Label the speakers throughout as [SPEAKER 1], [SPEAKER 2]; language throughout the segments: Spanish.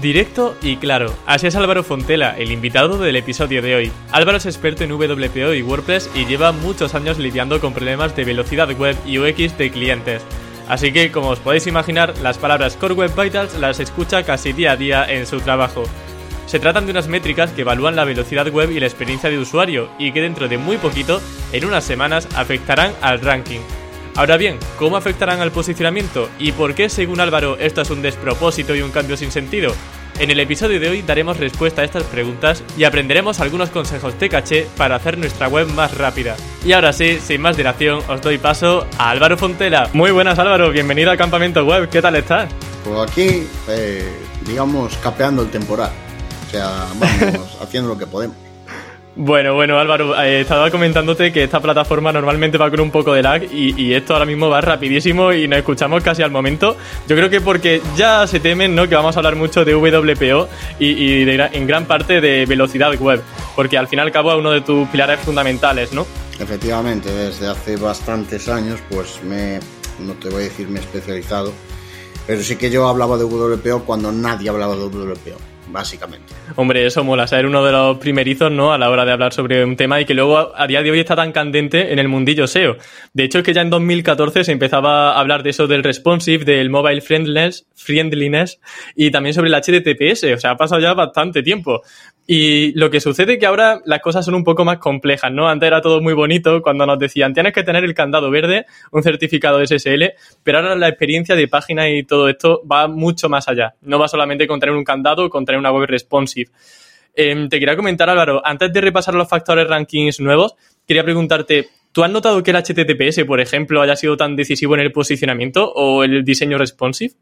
[SPEAKER 1] Directo y claro. Así es Álvaro Fontela, el invitado del episodio de hoy. Álvaro es experto en WPO y WordPress y lleva muchos años lidiando con problemas de velocidad web y UX de clientes. Así que, como os podéis imaginar, las palabras Core Web Vitals las escucha casi día a día en su trabajo. Se tratan de unas métricas que evalúan la velocidad web y la experiencia de usuario y que dentro de muy poquito, en unas semanas, afectarán al ranking. Ahora bien, ¿cómo afectarán al posicionamiento y por qué, según Álvaro, esto es un despropósito y un cambio sin sentido? En el episodio de hoy daremos respuesta a estas preguntas y aprenderemos algunos consejos de caché para hacer nuestra web más rápida. Y ahora sí, sin más dilación, os doy paso a Álvaro Fontela. Muy buenas Álvaro, bienvenido a Campamento Web, ¿qué tal estás?
[SPEAKER 2] Pues aquí, eh, digamos, capeando el temporal. O sea, vamos haciendo lo que podemos.
[SPEAKER 1] Bueno, bueno, Álvaro, eh, estaba comentándote que esta plataforma normalmente va con un poco de lag y, esto ahora mismo va rapidísimo y nos escuchamos casi al momento. Yo creo que porque ya se temen ¿no? que vamos a hablar mucho de WPO y, en gran parte de velocidad web, porque al fin y al cabo es uno de tus pilares fundamentales, ¿no?
[SPEAKER 2] Efectivamente, desde hace bastantes años, pues me, no te voy a decir me he especializado, pero sí que yo hablaba de WPO cuando nadie hablaba de WPO básicamente.
[SPEAKER 1] Hombre, eso mola, ser uno de los primerizos, ¿no? A la hora de hablar sobre un tema y que luego a día de hoy está tan candente en el mundillo SEO. De hecho, es que ya en 2014 se empezaba a hablar de eso del responsive, del mobile friendliness, y también sobre el HTTPS. O sea, ha pasado ya bastante tiempo. Y lo que sucede es que ahora las cosas son un poco más complejas, ¿no? Antes era todo muy bonito cuando nos decían tienes que tener el candado verde, un certificado SSL, pero ahora la experiencia de página y todo esto va mucho más allá. No va solamente con tener un candado, con tener una web responsive. Em, te quería comentar, Álvaro, antes de repasar los factores rankings nuevos, quería preguntarte, ¿tú has notado que el HTTPS, por ejemplo, haya sido tan decisivo en el posicionamiento o el diseño responsive?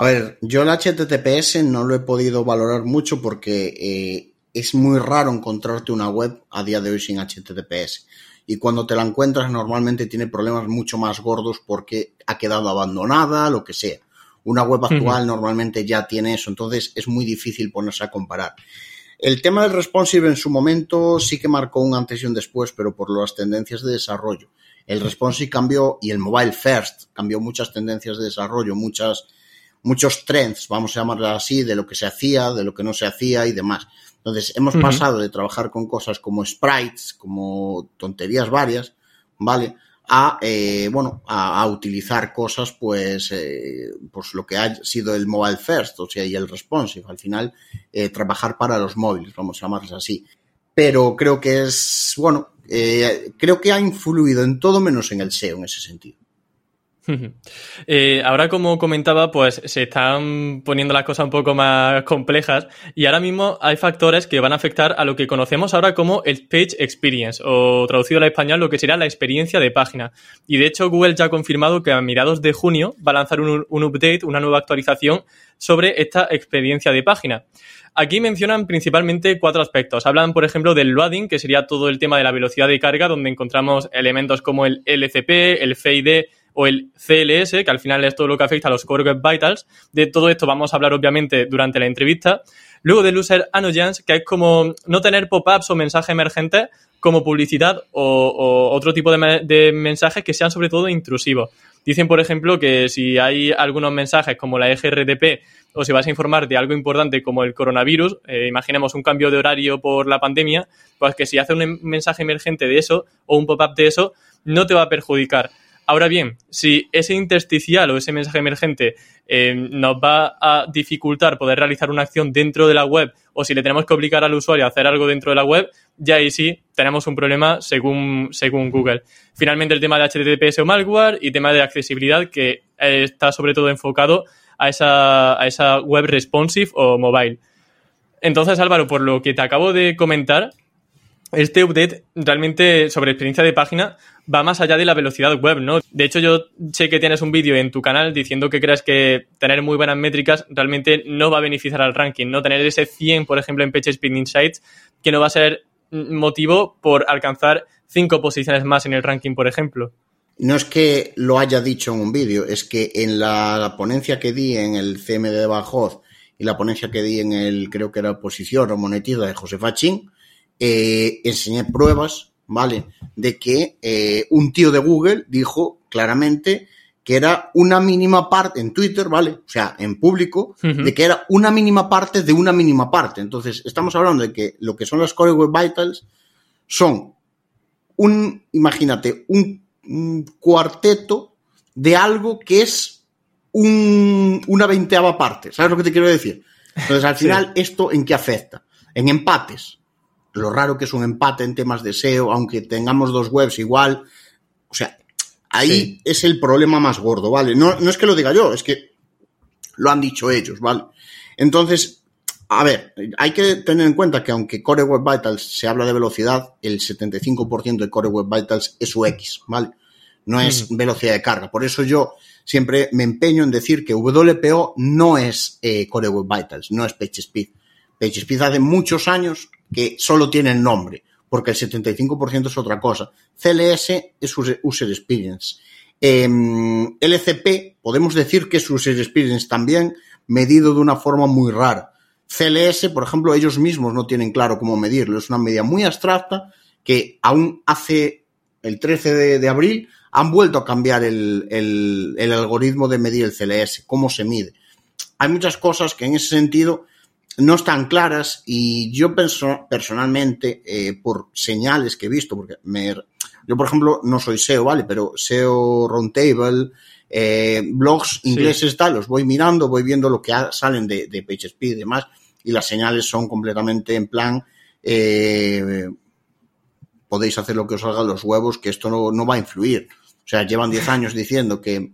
[SPEAKER 2] A ver, yo el HTTPS no lo he podido valorar mucho porque eh, es muy raro encontrarte una web a día de hoy sin HTTPS. Y cuando te la encuentras normalmente tiene problemas mucho más gordos porque ha quedado abandonada, lo que sea. Una web actual normalmente ya tiene eso, entonces es muy difícil ponerse a comparar. El tema del responsive en su momento sí que marcó un antes y un después, pero por las tendencias de desarrollo. El responsive cambió y el mobile first cambió muchas tendencias de desarrollo, muchas muchos trends, vamos a llamarlo así, de lo que se hacía, de lo que no se hacía y demás. Entonces, hemos pasado de trabajar con cosas como sprites, como tonterías varias, ¿vale? A, eh, bueno, a, utilizar cosas, pues, eh, pues lo que ha sido el mobile first, o sea, y el responsive. Al final, eh, trabajar para los móviles, vamos a llamarles así. Pero creo que es, bueno, creo que ha influido en todo menos en el SEO en ese sentido.
[SPEAKER 1] Eh, ahora, como comentaba, pues se están poniendo las cosas un poco más complejas y ahora mismo hay factores que van a afectar a lo que conocemos ahora como el Page Experience o traducido al español lo que sería la experiencia de página. Y de hecho Google ya ha confirmado que a mediados de junio va a lanzar un, un update, una nueva actualización sobre esta experiencia de página. Aquí mencionan principalmente cuatro aspectos. Hablan, por ejemplo, del loading, que sería todo el tema de la velocidad de carga, donde encontramos elementos como el LCP, el FID, o el CLS, que al final es todo lo que afecta a los Core Web Vitals. De todo esto vamos a hablar obviamente durante la entrevista. Luego del User Annoyance, que es como no tener pop-ups o mensajes emergentes como publicidad o, otro tipo de, mensajes que sean sobre todo intrusivos. Dicen, por ejemplo, que si hay algunos mensajes como la EGRDP o si vas a informar de algo importante como el coronavirus, eh, imaginemos un cambio de horario por la pandemia, pues que si hace un mensaje emergente de eso o un pop-up de eso, no te va a perjudicar. Ahora bien, si ese intersticial o ese mensaje emergente eh, nos va a dificultar poder realizar una acción dentro de la web o si le tenemos que obligar al usuario a hacer algo dentro de la web, ya ahí sí tenemos un problema según, según Google. Finalmente el tema de HTTPS o malware y tema de accesibilidad que está sobre todo enfocado a esa, a esa web responsive o mobile. Entonces, Álvaro, por lo que te acabo de comentar, este update realmente sobre experiencia de página va más allá de la velocidad web, ¿no? De hecho, yo sé que tienes un vídeo en tu canal diciendo que crees que tener muy buenas métricas realmente no va a beneficiar al ranking, ¿no? Tener ese 100, por ejemplo, en PageSpeed Insights, que no va a ser motivo por alcanzar cinco posiciones más en el ranking, por ejemplo.
[SPEAKER 2] No es que lo haya dicho en un vídeo, es que en la, ponencia que di en el CM de Bajoz y la ponencia que di en el, creo que era Posición o Monetiza de José Fachín, eh, enseñé pruebas, ¿vale? De que eh, un tío de Google dijo claramente que era una mínima parte en Twitter, ¿vale? O sea, en público, de que era una mínima parte de una mínima parte. Entonces, estamos hablando de que lo que son las Core Web Vitals son un, imagínate, un, cuarteto de algo que es un, una veinteava parte. ¿Sabes lo que te quiero decir? Entonces, al final, ¿esto en qué afecta? En empates lo raro que es un empate en temas de SEO, aunque tengamos dos webs igual. O sea, ahí es el problema más gordo, ¿vale? No, no es que lo diga yo, es que lo han dicho ellos, ¿vale? Entonces, a ver, hay que tener en cuenta que aunque Core Web Vitals se habla de velocidad, el 75% de Core Web Vitals es UX, ¿vale? No es velocidad de carga. Por eso yo siempre me empeño en decir que WPO no es eh, Core Web Vitals, no es PageSpeed. PageSpeed hace muchos años que solo tiene el nombre, porque el 75% es otra cosa. CLS es User Experience. Em, LCP, podemos decir que es User Experience también, medido de una forma muy rara. CLS, por ejemplo, ellos mismos no tienen claro cómo medirlo. Es una medida muy abstracta que aún hace el 13 de, abril han vuelto a cambiar el, algoritmo de medir el CLS, cómo se mide. Hay muchas cosas que en ese sentido no están claras y yo penso, personalmente, eh, por señales que he visto, porque me, yo, por ejemplo, no soy SEO, ¿vale? Pero SEO Roundtable, eh, blogs ingleses, tal, los voy mirando, voy viendo lo que salen de, de PageSpeed y demás, y las señales son completamente en plan, eh, podéis hacer lo que os salga los huevos, que esto no, no va a influir. O sea, llevan 10 años diciendo que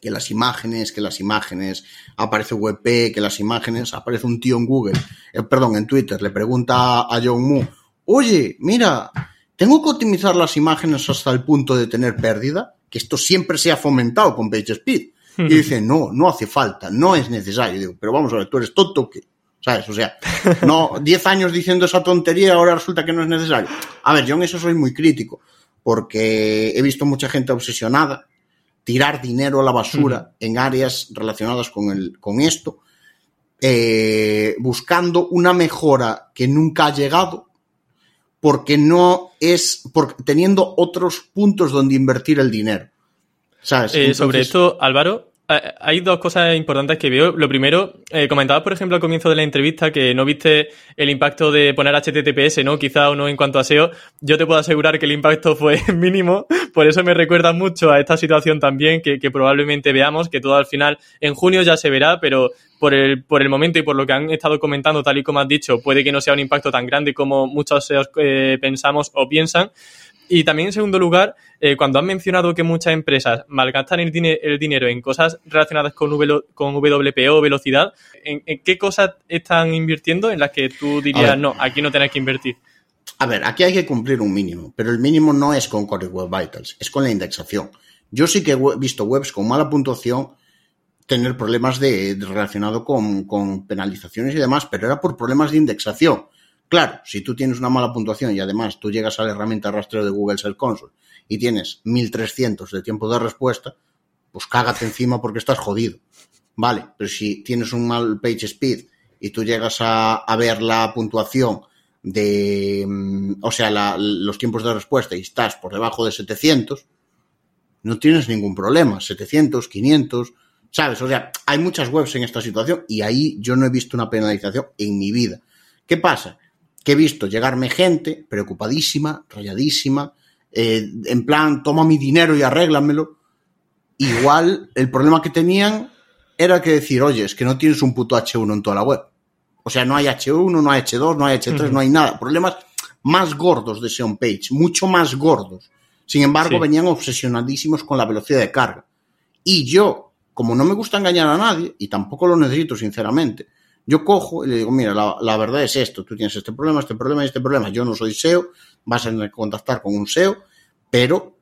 [SPEAKER 2] que las imágenes, que las imágenes, aparece WebP, que las imágenes, aparece un tío en Google, eh, perdón, en Twitter, le pregunta a John Moo, oye, mira, ¿tengo que optimizar las imágenes hasta el punto de tener pérdida? Que esto siempre se ha fomentado con PageSpeed. Y dice, no, no hace falta, no es necesario. digo, pero vamos a ver, tú eres tonto ¿sabes? O sea, no, 10 años diciendo esa tontería, ahora resulta que no es necesario. A ver, yo en eso soy muy crítico, porque he visto mucha gente obsesionada tirar dinero a la basura en áreas relacionadas con, el, con esto, eh, buscando una mejora que nunca ha llegado, porque no es, por, teniendo otros puntos donde invertir el dinero. ¿Sabes?
[SPEAKER 1] Eh, sobre esto, Álvaro, hay dos cosas importantes que veo. Lo primero, eh, comentabas, por ejemplo, al comienzo de la entrevista que no viste el impacto de poner HTTPS, ¿no? Quizá o no en cuanto a SEO. Yo te puedo asegurar que el impacto fue mínimo. Por eso me recuerda mucho a esta situación también que, probablemente veamos, que todo al final en junio ya se verá, pero por el, por el momento y por lo que han estado comentando, tal y como has dicho, puede que no sea un impacto tan grande como muchos SEOs eh, pensamos o piensan. Y también, en segundo lugar, eh, cuando han mencionado que muchas empresas malgastan el, el dinero en cosas relacionadas con, con WPO, velocidad, ¿en, qué cosas están invirtiendo en las que tú dirías, no, aquí no tenés que invertir?
[SPEAKER 2] A ver, aquí hay que cumplir un mínimo, pero el mínimo no es con Core Web Vitals, es con la indexación. Yo sí que he visto webs con mala puntuación tener problemas de, relacionado con, con penalizaciones y demás, pero era por problemas de indexación. Claro, si tú tienes una mala puntuación y además tú llegas a la herramienta de rastreo de Google Search Console y tienes 1300 de tiempo de respuesta, pues cágate encima porque estás jodido. Vale, pero si tienes un mal page speed y tú llegas a, ver la puntuación de, mm, o sea, los tiempos de respuesta y estás por debajo de 700, no tienes ningún problema. 700, 500, ¿sabes? O sea, hay muchas webs en esta situación y ahí yo no he visto una penalización en mi vida. ¿Qué pasa? Que he visto llegarme gente preocupadísima, rayadísima, eh, en plan, toma mi dinero y arréglamelo. Igual el problema que tenían era que decir, oye, es que no tienes un puto H1 en toda la web. O sea, no hay H1, no hay H2, no hay H3, no hay nada. Problemas más gordos de ese page, mucho más gordos. Sin embargo, venían obsesionadísimos con la velocidad de carga. Y yo, como no me gusta engañar a nadie, y tampoco lo necesito, sinceramente, Yo cojo y le digo, mira, la, la, verdad es esto, tú tienes este problema, este problema y este problema. Yo no soy SEO, vas a contactar con un SEO, pero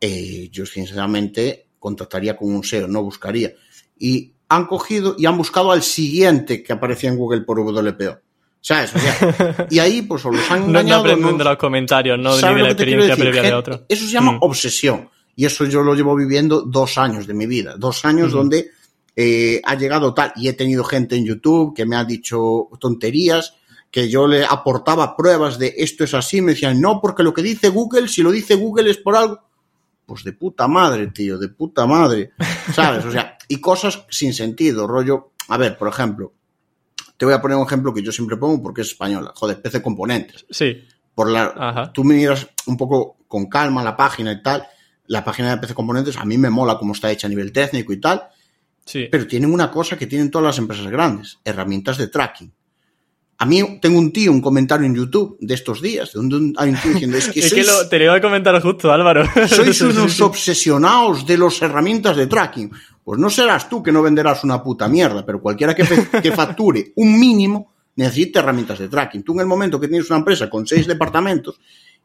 [SPEAKER 2] eh, yo sinceramente contactaría con un SEO, no buscaría. Y han cogido y han buscado al siguiente que aparecía en Google por WPO. ¿Sabes? O sea, y ahí pues o los han engañado.
[SPEAKER 1] no aprenden de los comentarios, no de la experiencia previa de otro.
[SPEAKER 2] Eso se llama mm. obsesión. Y eso yo lo llevo viviendo dos años de mi vida. Dos años mm. donde eh, ha llegado tal, y he tenido gente en YouTube que me ha dicho tonterías, que yo le aportaba pruebas de esto es así, me decían, no, porque lo que dice Google, si lo dice Google es por algo. Pues de puta madre, tío, de puta madre. ¿Sabes? O sea, y cosas sin sentido, rollo. A ver, por ejemplo, te voy a poner un ejemplo que yo siempre pongo porque es española. Joder, PC Componentes.
[SPEAKER 1] Sí.
[SPEAKER 2] Por la, tú miras un poco con calma la página y tal. La página de PC Componentes a mí me mola cómo está hecha a nivel técnico y tal. Pero tienen una cosa que tienen todas las empresas grandes, herramientas de tracking. A mí tengo un tío, un comentario en YouTube de estos días, donde hay un tío diciendo es que,
[SPEAKER 1] es que lo, te lo iba a comentar justo, Álvaro.
[SPEAKER 2] Sois unos obsesionados de las herramientas de tracking. Pues no serás tú que no venderás una puta mierda, pero cualquiera que, que facture un mínimo necesita herramientas de tracking. Tú en el momento que tienes una empresa con seis departamentos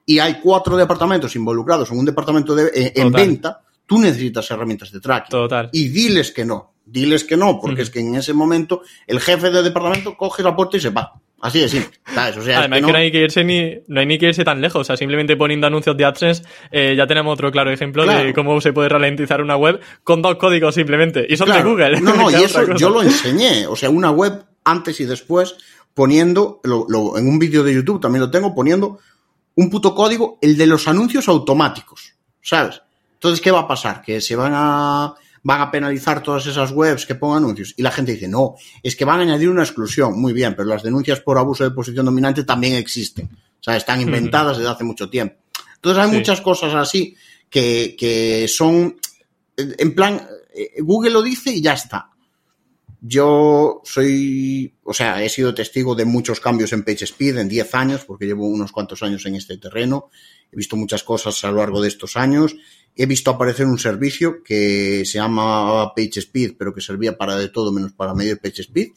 [SPEAKER 2] y hay cuatro departamentos involucrados en un departamento de, eh, en venta, tú necesitas herramientas de tracking.
[SPEAKER 1] Total.
[SPEAKER 2] Y diles que no. Diles que no, porque es que en ese momento el jefe del departamento coge la puerta y se va. Así de simple. O sea,
[SPEAKER 1] Además,
[SPEAKER 2] es
[SPEAKER 1] que, no... hay que irse ni, no hay ni que irse tan lejos. O sea, simplemente poniendo anuncios de AdSense, eh, ya tenemos otro claro ejemplo de cómo se puede ralentizar una web con dos códigos simplemente. Y son de Google.
[SPEAKER 2] No, no, y eso yo lo enseñé. O sea, una web antes y después, poniendo, lo, lo, en un vídeo de YouTube también lo tengo, poniendo un puto código, el de los anuncios automáticos. ¿Sabes? Entonces, ¿qué va a pasar? Que se van a, van a penalizar todas esas webs que pongan anuncios. Y la gente dice, no, es que van a añadir una exclusión. Muy bien, pero las denuncias por abuso de posición dominante también existen. O sea, están inventadas desde hace mucho tiempo. Entonces, hay sí. muchas cosas así que, que son, en plan, eh, Google lo dice y ya está. Yo soy, o sea, he sido testigo de muchos cambios en PageSpeed en 10 años, porque llevo unos cuantos años en este terreno. He visto muchas cosas a lo largo de estos años he visto aparecer un servicio que se llama PageSpeed, pero que servía para de todo menos para medir PageSpeed.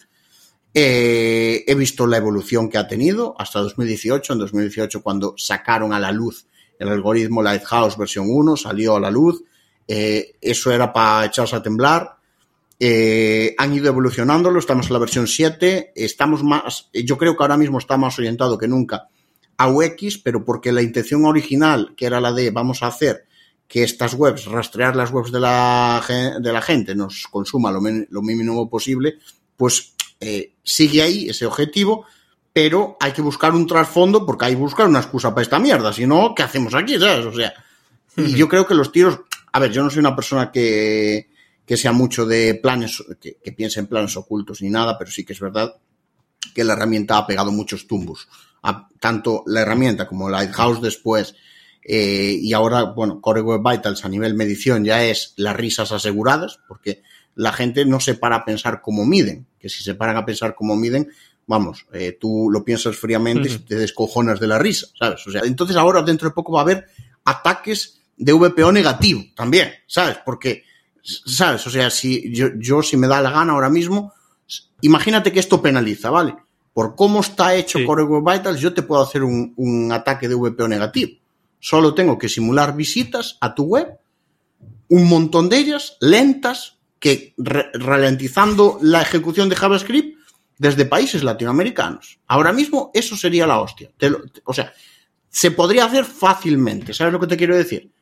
[SPEAKER 2] Eh, he visto la evolución que ha tenido hasta 2018. En 2018, cuando sacaron a la luz el algoritmo Lighthouse versión 1, salió a la luz. Eh, eso era para echarse a temblar. Eh, han ido evolucionándolo, estamos en la versión 7, estamos más, yo creo que ahora mismo está más orientado que nunca a UX, pero porque la intención original, que era la de vamos a hacer que estas webs, rastrear las webs de la, de la gente, nos consuma lo, lo mínimo posible, pues eh, sigue ahí ese objetivo, pero hay que buscar un trasfondo porque hay que buscar una excusa para esta mierda, si no, ¿qué hacemos aquí? ¿sabes? O sea, y yo creo que los tiros, a ver, yo no soy una persona que, que sea mucho de planes, que, que piense en planes ocultos ni nada, pero sí que es verdad que la herramienta ha pegado muchos tumbos. A, tanto la herramienta como Lighthouse después, eh, y ahora, bueno, Core Web Vitals a nivel medición ya es las risas aseguradas, porque la gente no se para a pensar cómo miden, que si se paran a pensar cómo miden, vamos, eh, tú lo piensas fríamente y te descojonas de la risa, ¿sabes? O sea, entonces ahora dentro de poco va a haber ataques de VPO negativo también, ¿sabes? Porque, ¿sabes? O sea, si yo, yo si me da la gana ahora mismo, imagínate que esto penaliza, ¿vale? Por cómo está hecho sí. Core Web Vitals, yo te puedo hacer un, un ataque de VPO negativo. Solo tengo que simular visitas a tu web, un montón de ellas, lentas, que ralentizando la ejecución de JavaScript desde países latinoamericanos. Ahora mismo eso sería la hostia. O sea, se podría hacer fácilmente. ¿Sabes lo que te quiero decir?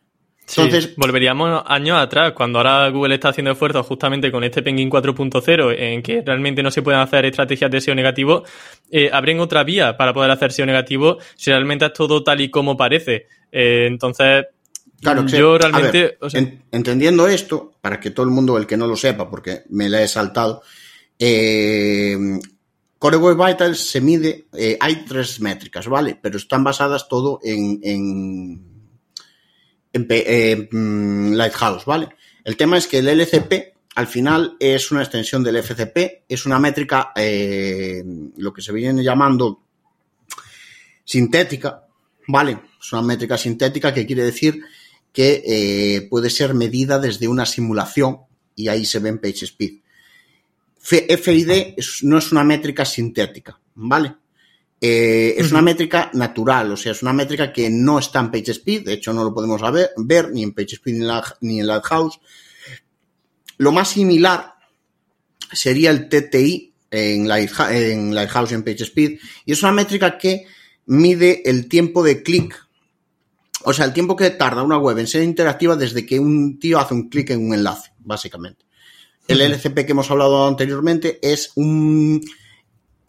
[SPEAKER 1] Entonces, sí, volveríamos años atrás, cuando ahora Google está haciendo esfuerzos justamente con este Penguin 4.0, en que realmente no se pueden hacer estrategias de SEO negativo, eh, abren otra vía para poder hacer SEO negativo si realmente es todo tal y como parece. Eh, entonces,
[SPEAKER 2] Claro,
[SPEAKER 1] yo realmente.
[SPEAKER 2] Ver, o sea... en, entendiendo esto, para que todo el mundo, el que no lo sepa, porque me la he saltado, eh, Core Web Vitals se mide, eh, hay tres métricas, ¿vale? Pero están basadas todo en, eh, Lighthouse, ¿vale? El tema es que el LCP al final es una extensión del FCP, es una métrica, eh, lo que se viene llamando sintética, ¿vale? Es una métrica sintética que quiere decir que eh, puede ser medida desde una simulación y ahí se ve en PageSpeed. FID no es una métrica sintética, ¿vale? Eh, es una métrica natural, o sea, es una métrica que no está en PageSpeed, de hecho no lo podemos ver, ni en PageSpeed ni en, Lighthouse. Lo más similar sería el TTI en, Lighthouse y en PageSpeed, y es una métrica que mide el tiempo de clic, o sea, el tiempo que tarda una web en ser interactiva desde que un tío hace un clic en un enlace, básicamente. El LCP que hemos hablado anteriormente es un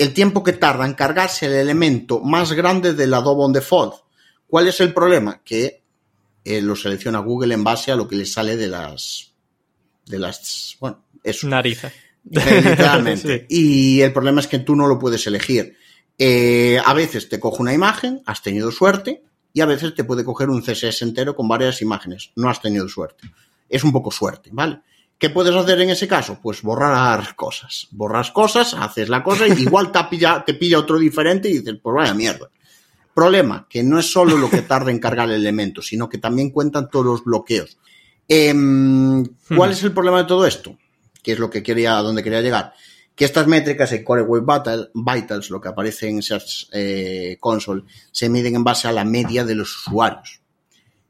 [SPEAKER 2] el tiempo que tarda en cargarse el elemento más grande del Adobe on default. ¿Cuál es el problema? Que eh, lo selecciona Google en base a lo que le sale de las de las bueno, eso.
[SPEAKER 1] Narices.
[SPEAKER 2] Y el problema es que tú no lo puedes elegir. Eh, a veces te coge una imagen, has tenido suerte, y a veces te puede coger un CSS entero con varias imágenes. No has tenido suerte. Es un poco suerte, ¿vale? ¿Qué puedes hacer en ese caso? Pues borrar cosas. Borras cosas, haces la cosa y igual te pilla, te pilla otro diferente y dices, pues vaya mierda. Problema, que no es solo lo que tarda en cargar el elemento, sino que también cuentan todos los bloqueos. Em, ¿Cuál hmm. es el problema de todo esto? Que es lo que quería, a donde quería llegar. Que estas métricas en Core Web Vitals, lo que aparece en Search eh, Console, se miden en base a la media de los usuarios.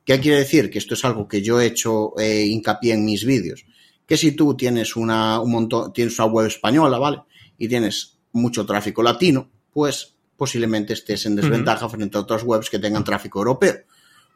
[SPEAKER 2] ¿Qué quiere decir? Que esto es algo que yo he hecho eh, hincapié en mis vídeos que si tú tienes una, un montón, tienes una web española, ¿vale? Y tienes mucho tráfico latino, pues posiblemente estés en desventaja frente a otras webs que tengan tráfico europeo.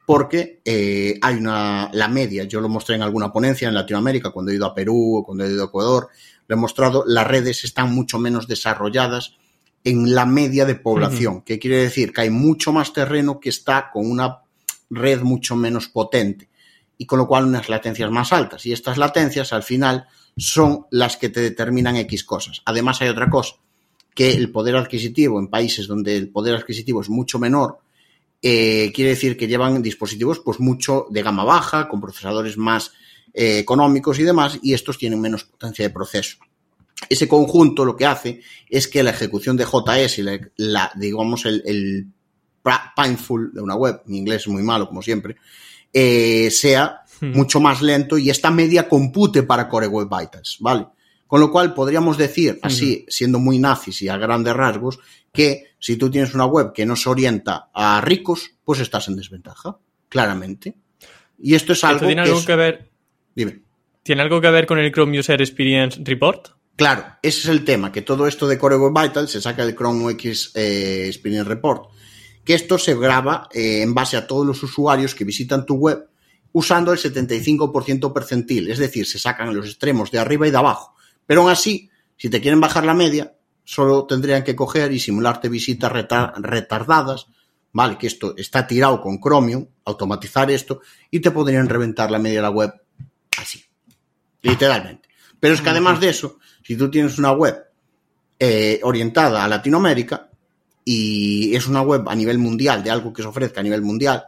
[SPEAKER 2] Porque eh, hay una, la media, yo lo mostré en alguna ponencia en Latinoamérica, cuando he ido a Perú o cuando he ido a Ecuador, lo he mostrado, las redes están mucho menos desarrolladas en la media de población. ¿Qué quiere decir? Que hay mucho más terreno que está con una red mucho menos potente y con lo cual unas latencias más altas. Y estas latencias al final son las que te determinan X cosas. Además hay otra cosa, que el poder adquisitivo en países donde el poder adquisitivo es mucho menor, eh, quiere decir que llevan dispositivos pues mucho de gama baja, con procesadores más eh, económicos y demás, y estos tienen menos potencia de proceso. Ese conjunto lo que hace es que la ejecución de JS y la, digamos, el, el painful de una web, mi inglés es muy malo como siempre, eh, sea hmm. mucho más lento y esta media compute para Core Web Vitals, ¿vale? Con lo cual podríamos decir, así, siendo muy nazis y a grandes rasgos, que si tú tienes una web que no se orienta a ricos, pues estás en desventaja, claramente. Y esto es algo
[SPEAKER 1] tiene algo que ver.
[SPEAKER 2] Dime.
[SPEAKER 1] ¿Tiene algo que ver con el Chrome User Experience Report?
[SPEAKER 2] Claro, ese es el tema, que todo esto de Core Web Vitals se saca del Chrome UX eh, Experience Report que esto se graba eh, en base a todos los usuarios que visitan tu web usando el 75% percentil, es decir, se sacan los extremos de arriba y de abajo. Pero aún así, si te quieren bajar la media, solo tendrían que coger y simularte visitas retardadas, ¿vale? Que esto está tirado con Chromium, automatizar esto, y te podrían reventar la media de la web así, literalmente. Pero es que además de eso, si tú tienes una web eh, orientada a Latinoamérica, y es una web a nivel mundial de algo que se ofrezca a nivel mundial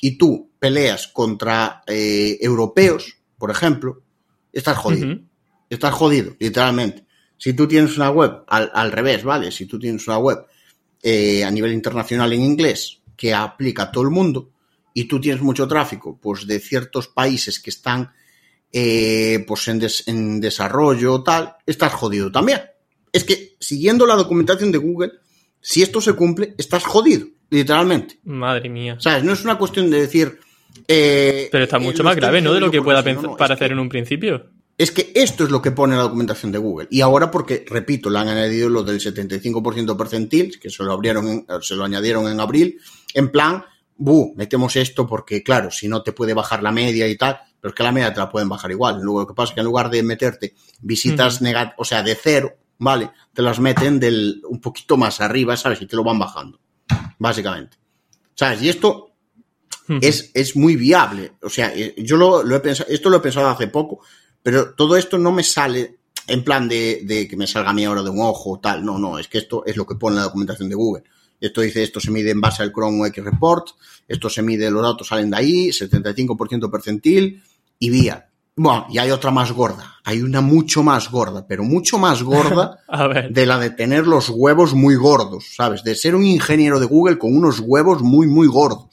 [SPEAKER 2] y tú peleas contra eh, europeos, por ejemplo, estás jodido. Estás jodido, literalmente. Si tú tienes una web al, revés, ¿vale? Si tú tienes una web eh, a nivel internacional en inglés que aplica a todo el mundo y tú tienes mucho tráfico pues de ciertos países que están eh, pues en, en desarrollo tal, estás jodido también. Es que siguiendo la documentación de Google, si esto se cumple, estás jodido, literalmente.
[SPEAKER 1] Madre mía.
[SPEAKER 2] ¿Sabes? No es una cuestión de decir. Eh,
[SPEAKER 1] Pero está mucho más grave, ¿no? De lo que pueda parecer en un principio.
[SPEAKER 2] Es que esto es lo que pone la documentación de Google. Y ahora porque, repito, le han añadido lo del 75% percentil, que se lo, abrieron se lo añadieron en abril, en plan, bu, metemos esto porque, claro, si no te puede bajar la media y tal, pero es que la media te la pueden bajar igual. Luego lo que pasa es que en lugar de meterte visitas negativas, o sea, de cero, ¿vale? Te las meten del un poquito más arriba, ¿sabes? Y te lo van bajando, básicamente. ¿Sabes? Y esto es, es muy viable. O sea, eh, yo lo, he pensado, esto lo he pensado hace poco, pero todo esto no me sale en plan de, de que me salga a mí ahora de un ojo o tal. No, no, es que esto es lo que pone la documentación de Google. Esto dice, esto se mide en base al Chrome X Report, esto se mide, los datos salen de ahí, 75% percentil y vía. Bueno, y hay otra más gorda. Hay una mucho más gorda, pero mucho más gorda de la de tener los huevos muy gordos, ¿sabes? De ser un ingeniero de Google con unos huevos muy, muy gordos.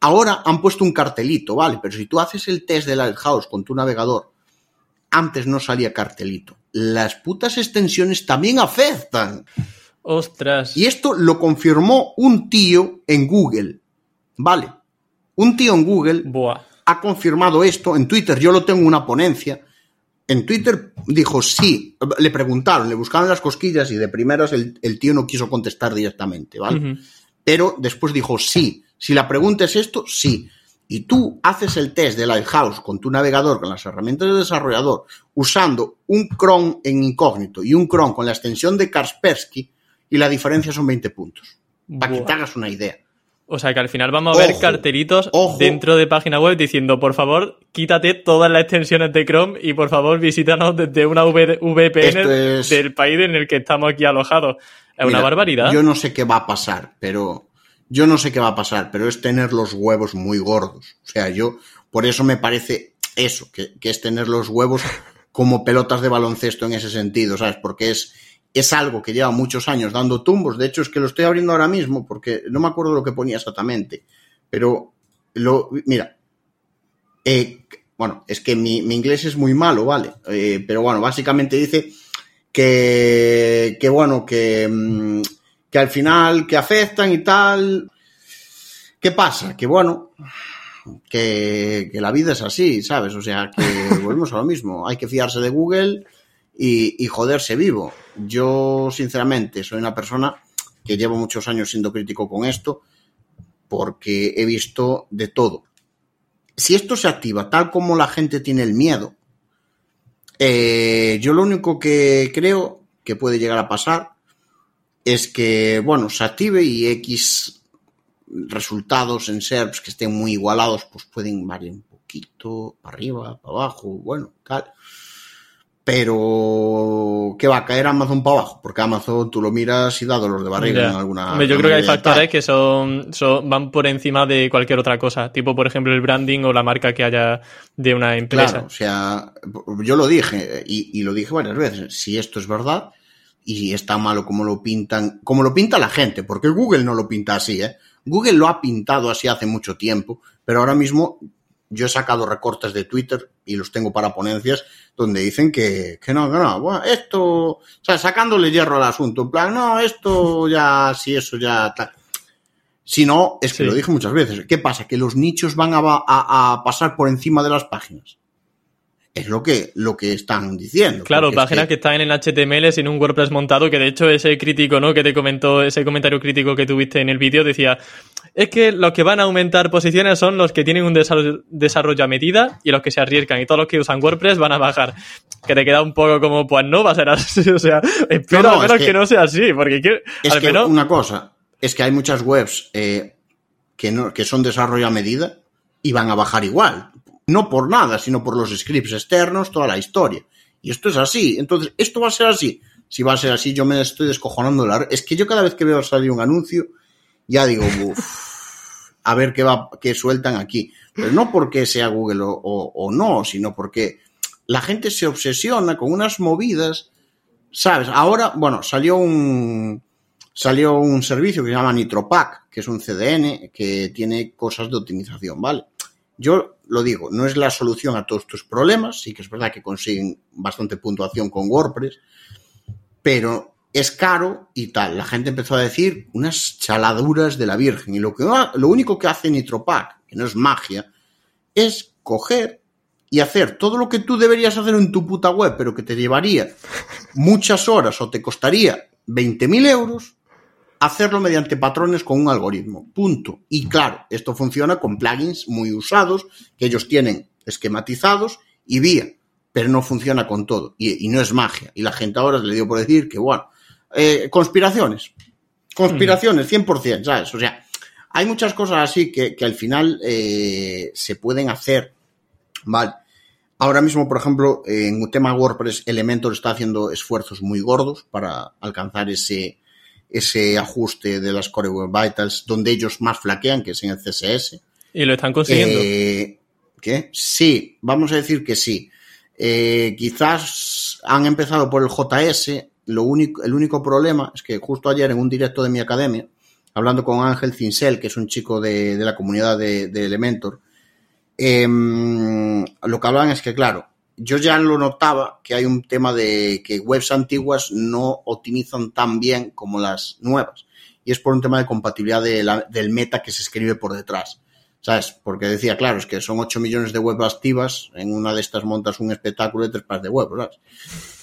[SPEAKER 2] Ahora han puesto un cartelito, ¿vale? Pero si tú haces el test de Lighthouse con tu navegador antes no salía cartelito. Las putas extensiones también afectan.
[SPEAKER 1] Ostras.
[SPEAKER 2] Y esto lo confirmó un tío en Google. Vale. Un tío en Google
[SPEAKER 1] Buah.
[SPEAKER 2] Ha confirmado esto. En Twitter yo lo tengo en una ponencia. En Twitter dijo sí. Le preguntaron, le buscaban las cosquillas y de primeras el, el tío no quiso contestar directamente, ¿vale? Pero después dijo sí. Si la pregunta es esto, sí. Y tú haces el test de Lighthouse con tu navegador, con las herramientas de desarrollador, usando un Chrome en incógnito y un Chrome con la extensión de Kaspersky, y la diferencia son 20 puntos. Para que te hagas una idea.
[SPEAKER 1] O sea que al final vamos a ver
[SPEAKER 2] ojo.
[SPEAKER 1] dentro de página web diciendo, por favor, quítate todas las extensiones de Chrome y por favor visítanos desde una V- VPN
[SPEAKER 2] es-
[SPEAKER 1] del país en el que estamos aquí alojados. Es una barbaridad.
[SPEAKER 2] Yo no sé qué va a pasar, pero yo no sé qué va a pasar, pero es tener los huevos muy gordos. O sea, yo por eso me parece eso, que, que es tener los huevos como pelotas de baloncesto en ese sentido, ¿sabes? Porque es, es algo que lleva muchos años dando tumbos. De hecho, es que lo estoy abriendo ahora mismo porque no me acuerdo lo que ponía exactamente. Pero, lo, mira, eh, bueno, es que mi, mi inglés es muy malo, ¿vale? Eh, pero bueno, básicamente dice que, que bueno, que, mm, que al final que afectan y tal. ¿Qué pasa? Que bueno, que, que la vida es así, ¿sabes? O sea, que volvemos a lo mismo. Hay que fiarse de Google y, y joderse vivo. Yo, sinceramente, soy una persona que llevo muchos años siendo crítico con esto porque he visto de todo. Si esto se activa tal como la gente tiene el miedo, eh, yo lo único que creo que puede llegar a pasar es que, bueno, se active y X resultados en SERPs que estén muy igualados, pues pueden variar un poquito, para arriba, para abajo, bueno, tal. Pero, ¿qué va a caer Amazon para abajo? Porque Amazon tú lo miras y da dolor de barriga en alguna.
[SPEAKER 1] Hombre, yo creo que hay factores que son, son- van por encima de cualquier otra cosa, tipo por ejemplo el branding o la marca que haya de una empresa.
[SPEAKER 2] Claro, o sea, yo lo dije y, y lo dije varias veces. Si esto es verdad y es tan malo como lo pintan, como lo pinta la gente, porque Google no lo pinta así, ¿eh? Google lo ha pintado así hace mucho tiempo, pero ahora mismo yo he sacado recortes de Twitter y los tengo para ponencias donde dicen que, que no, que no, bueno, esto, o sea, sacándole hierro al asunto, en plan, no, esto ya, si eso ya tal. Si no, es que
[SPEAKER 1] Sí.
[SPEAKER 2] lo dije muchas veces. ¿Qué pasa? Que los nichos van a, a- a pasar por encima de las páginas. Es lo que, lo que están diciendo.
[SPEAKER 1] Claro,
[SPEAKER 2] es
[SPEAKER 1] páginas que... están en HTML sin un WordPress montado, que de hecho ese crítico, ¿no? Que te comentó, ese comentario crítico que tuviste en el vídeo decía, es que los que van a aumentar posiciones son los que tienen un desarrollo, a medida y los que se arriesgan y todos los que usan WordPress van a bajar. Que te queda un poco como, pues no va a ser así, o sea, espero
[SPEAKER 2] No, no,
[SPEAKER 1] al menos
[SPEAKER 2] es
[SPEAKER 1] que...
[SPEAKER 2] que-
[SPEAKER 1] no sea así, porque quiero-
[SPEAKER 2] Es
[SPEAKER 1] al
[SPEAKER 2] que
[SPEAKER 1] menos...
[SPEAKER 2] una cosa, es que hay muchas webs eh, que, no, que son desarrollo a medida y van a bajar igual. No por nada, sino por los scripts externos, toda la historia. Y esto es así. Entonces, esto va a ser así. Si va a ser así, yo me estoy descojonando. La... Es que yo cada vez que veo salir un anuncio, ya digo, a ver qué va, qué sueltan aquí. Pero no porque sea Google o, o, o no, sino porque la gente se obsesiona con unas movidas, ¿sabes? Ahora, bueno, salió un, salió un servicio que se llama NitroPack, que es un CDN que tiene cosas de optimización, ¿vale? Yo lo digo, no es la solución a todos tus problemas, sí que es verdad que consiguen bastante puntuación con WordPress, pero es caro y tal. La gente empezó a decir unas chaladuras de la Virgen y lo, que, lo único que hace NitroPack, que no es magia, es coger y hacer todo lo que tú deberías hacer en tu puta web, pero que te llevaría muchas horas o te costaría 20.000 euros, hacerlo mediante patrones con un algoritmo. Punto. Y claro, esto funciona con plugins muy usados, que ellos tienen esquematizados y vía, pero no funciona con todo. Y, y no es magia. Y la gente ahora le dio por decir que, bueno, eh, conspiraciones. Conspiraciones, 100%, ¿sabes? O sea, hay muchas cosas así que, que al final eh, se pueden hacer. Vale. Ahora mismo, por ejemplo, en un tema WordPress, Elementor está haciendo esfuerzos muy gordos para alcanzar ese, ese ajuste de las Core Web Vitals, donde ellos más flaquean, que es en el CSS.
[SPEAKER 1] Y lo están consiguiendo.
[SPEAKER 2] Eh, ¿Qué? Sí, vamos a decir que sí. Eh, quizás han empezado por el JS. Lo único, el único problema es que justo ayer en un directo de mi academia, hablando con Ángel Cincel, que es un chico de, de la comunidad de, de Elementor, eh, lo que hablaban es que, claro, yo ya lo notaba que hay un tema de que webs antiguas no optimizan tan bien como las nuevas. Y es por un tema de compatibilidad del meta que se escribe por detrás. ¿Sabes? Porque decía, claro, es que son 8 millones de webs activas, en una de estas montas un espectáculo de tres pares de web, ¿sabes?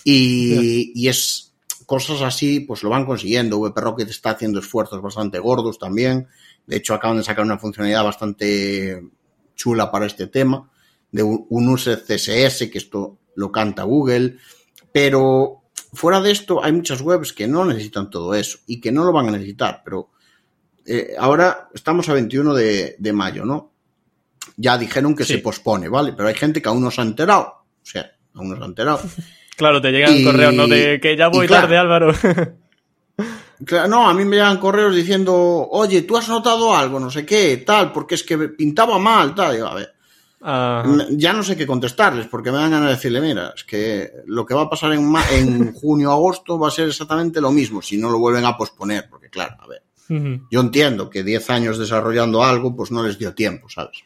[SPEAKER 2] Y, y es cosas así, pues lo van consiguiendo. VP Rocket está haciendo esfuerzos bastante gordos también. De hecho, acaban de sacar una funcionalidad bastante chula para este tema, de un, user CSS, que esto lo canta Google. Pero fuera de esto, hay muchas webs que no necesitan todo eso y que no lo van a necesitar, pero eh, ahora estamos a 21 de, de, mayo, ¿no? Ya dijeron que
[SPEAKER 1] Sí.
[SPEAKER 2] se pospone, ¿vale? Pero hay gente que aún no se ha enterado. O sea, aún no se ha enterado.
[SPEAKER 1] Claro, te llegan
[SPEAKER 2] Y-
[SPEAKER 1] correos, ¿no? De que ya voy
[SPEAKER 2] claro.
[SPEAKER 1] tarde, Álvaro.
[SPEAKER 2] Claro, no, a mí me llegan correos diciendo, oye, ¿tú has notado algo? No sé qué, tal, porque es que pintaba mal, tal. Digo, a ver,
[SPEAKER 1] Ajá.
[SPEAKER 2] ya no sé qué contestarles, porque me dan ganas de decirle, mira, es que lo que va a pasar en, en junio agosto va a ser exactamente lo mismo, si no lo vuelven a posponer, porque claro, a ver, yo entiendo que 10 años desarrollando algo, pues no les dio tiempo, ¿sabes?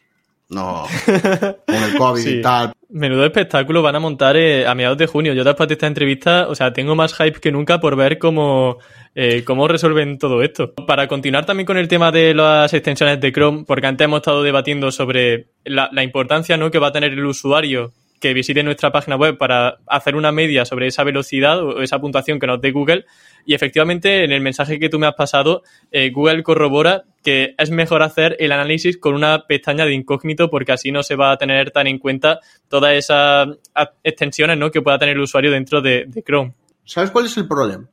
[SPEAKER 2] No, con el COVID
[SPEAKER 1] Sí.
[SPEAKER 2] y tal.
[SPEAKER 1] Menudo espectáculo van a montar eh, a mediados de junio. Yo después de esta entrevista, o sea, tengo más hype que nunca por ver cómo, eh, cómo resuelven todo esto. Para continuar también con el tema de las extensiones de Chrome, porque antes hemos estado debatiendo sobre la, la importancia ¿no? que va a tener el usuario que visite nuestra página web para hacer una media sobre esa velocidad o esa puntuación que nos dé Google. Y efectivamente, en el mensaje que tú me has pasado, eh, Google corrobora que es mejor hacer el análisis con una pestaña de incógnito porque así no se va a tener tan en cuenta todas esas a- extensiones ¿no? que pueda tener el usuario dentro de, Chrome.
[SPEAKER 2] ¿Sabes cuál es el problema?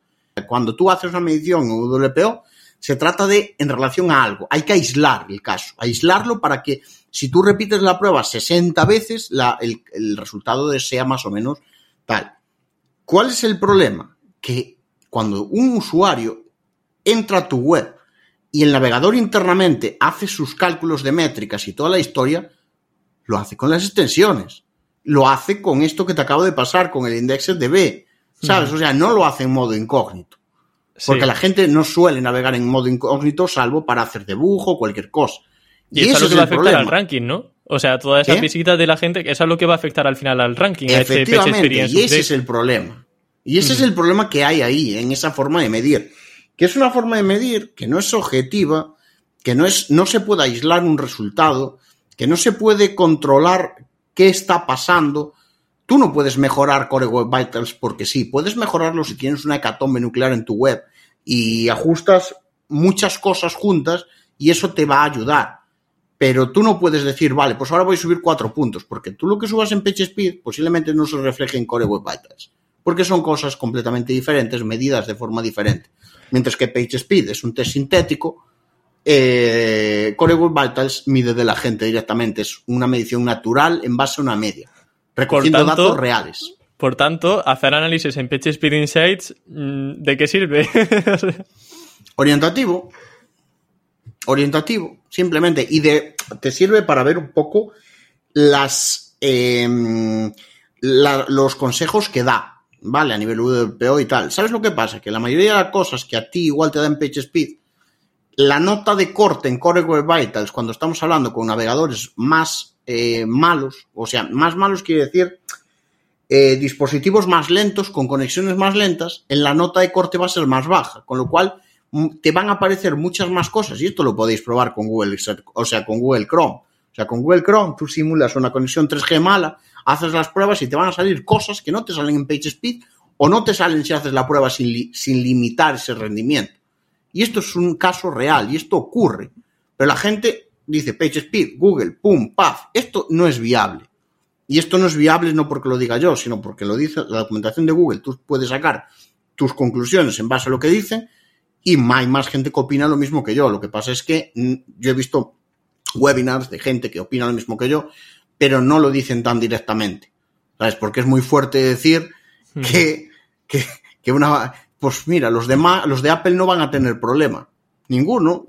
[SPEAKER 2] Cuando tú haces una medición en WPO, se trata de en relación a algo. Hay que aislar el caso, aislarlo para que si tú repites la prueba 60 veces, la- el, el resultado sea más o menos tal. ¿Cuál es el problema? Que cuando un usuario entra a tu web y el navegador internamente hace sus cálculos de métricas y toda la historia, lo hace con las extensiones. Lo hace con esto que te acabo de pasar, con el IndexedDB. ¿Sabes? O sea, no lo hace en modo incógnito. Porque la gente no suele navegar en modo incógnito salvo para hacer dibujo o cualquier cosa.
[SPEAKER 1] Y, eso es lo que va a afectar al ranking, ¿no? O sea, todas esas visitas de la gente, eso es lo que va a afectar al final al ranking. a este
[SPEAKER 2] Efectivamente, y ese es el problema. Y ese es el problema que hay ahí, en esa forma de medir. Que es una forma de medir que no es objetiva, que no, es, no se puede aislar un resultado, que no se puede controlar qué está pasando. Tú no puedes mejorar Core Web Vitals porque sí, puedes mejorarlo si tienes una hecatombe nuclear en tu web y ajustas muchas cosas juntas y eso te va a ayudar. Pero tú no puedes decir, vale, pues ahora voy a subir cuatro puntos, porque tú lo que subas en PageSpeed posiblemente no se refleje en Core Web Vitals, porque son cosas completamente diferentes, medidas de forma diferente. Mientras que PageSpeed es un test sintético, eh, Core Web Vitals mide de la gente directamente, es una medición natural en base a una media, recogiendo
[SPEAKER 1] tanto,
[SPEAKER 2] datos reales.
[SPEAKER 1] Por tanto, hacer análisis en PageSpeed Insights, mm, ¿de qué sirve?
[SPEAKER 2] Orientativo. Orientativo, simplemente. Y de, te sirve para ver un poco las, eh, la- los consejos que da, ¿vale? A nivel WPO y tal. ¿Sabes lo que pasa? Que la mayoría de las cosas que a ti igual te dan PageSpeed, la nota de corte en Core Web Vitals, cuando estamos hablando con navegadores más eh, malos, o sea, más malos quiere decir eh, dispositivos más lentos, con conexiones más lentas, en la nota de corte va a ser más baja, con lo cual mm, te van a aparecer muchas más cosas y esto lo podéis probar con Google, o sea, con Google Chrome. O sea, con Google Chrome tú simulas una conexión 3G mala, haces las pruebas y te van a salir cosas que no te salen en PageSpeed o no te salen si haces la prueba sin, sin limitar ese rendimiento. Y esto es un caso real y esto ocurre. Pero la gente dice PageSpeed, Google, pum, paf. Esto no es viable. Y esto no es viable no porque lo diga yo, sino porque lo dice la documentación de Google. Tú puedes sacar tus conclusiones en base a lo que dicen y hay más gente que opina lo mismo que yo. Lo que pasa es que mm, yo he visto webinars de gente que opina lo mismo que yo, pero no lo dicen tan directamente. ¿Sabes? Porque es muy fuerte decir que, que, que una... Pues mira, los de, Ma- los de Apple no van a tener problema. Ninguno.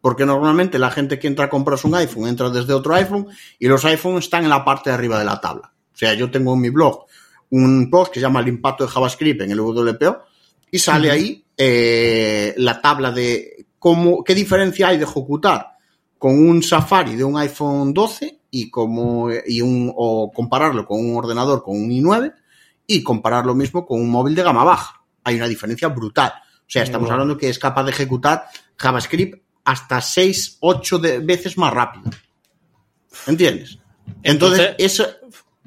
[SPEAKER 2] Porque normalmente la gente que entra a comprarse un iPhone entra desde otro iPhone y los iPhones están en la parte de arriba de la tabla. O sea, yo tengo en mi blog un post que se llama El impacto de JavaScript en el WPO y sale ahí eh, la tabla de cómo, qué diferencia hay de ejecutar con un Safari de un iPhone 12 y como y un o compararlo con un ordenador con un i9 y comparar lo mismo con un móvil de gama baja. Hay una diferencia brutal. O sea, estamos hablando que es capaz de ejecutar JavaScript hasta 6, 8 veces más rápido. ¿Entiendes? Entonces, eso...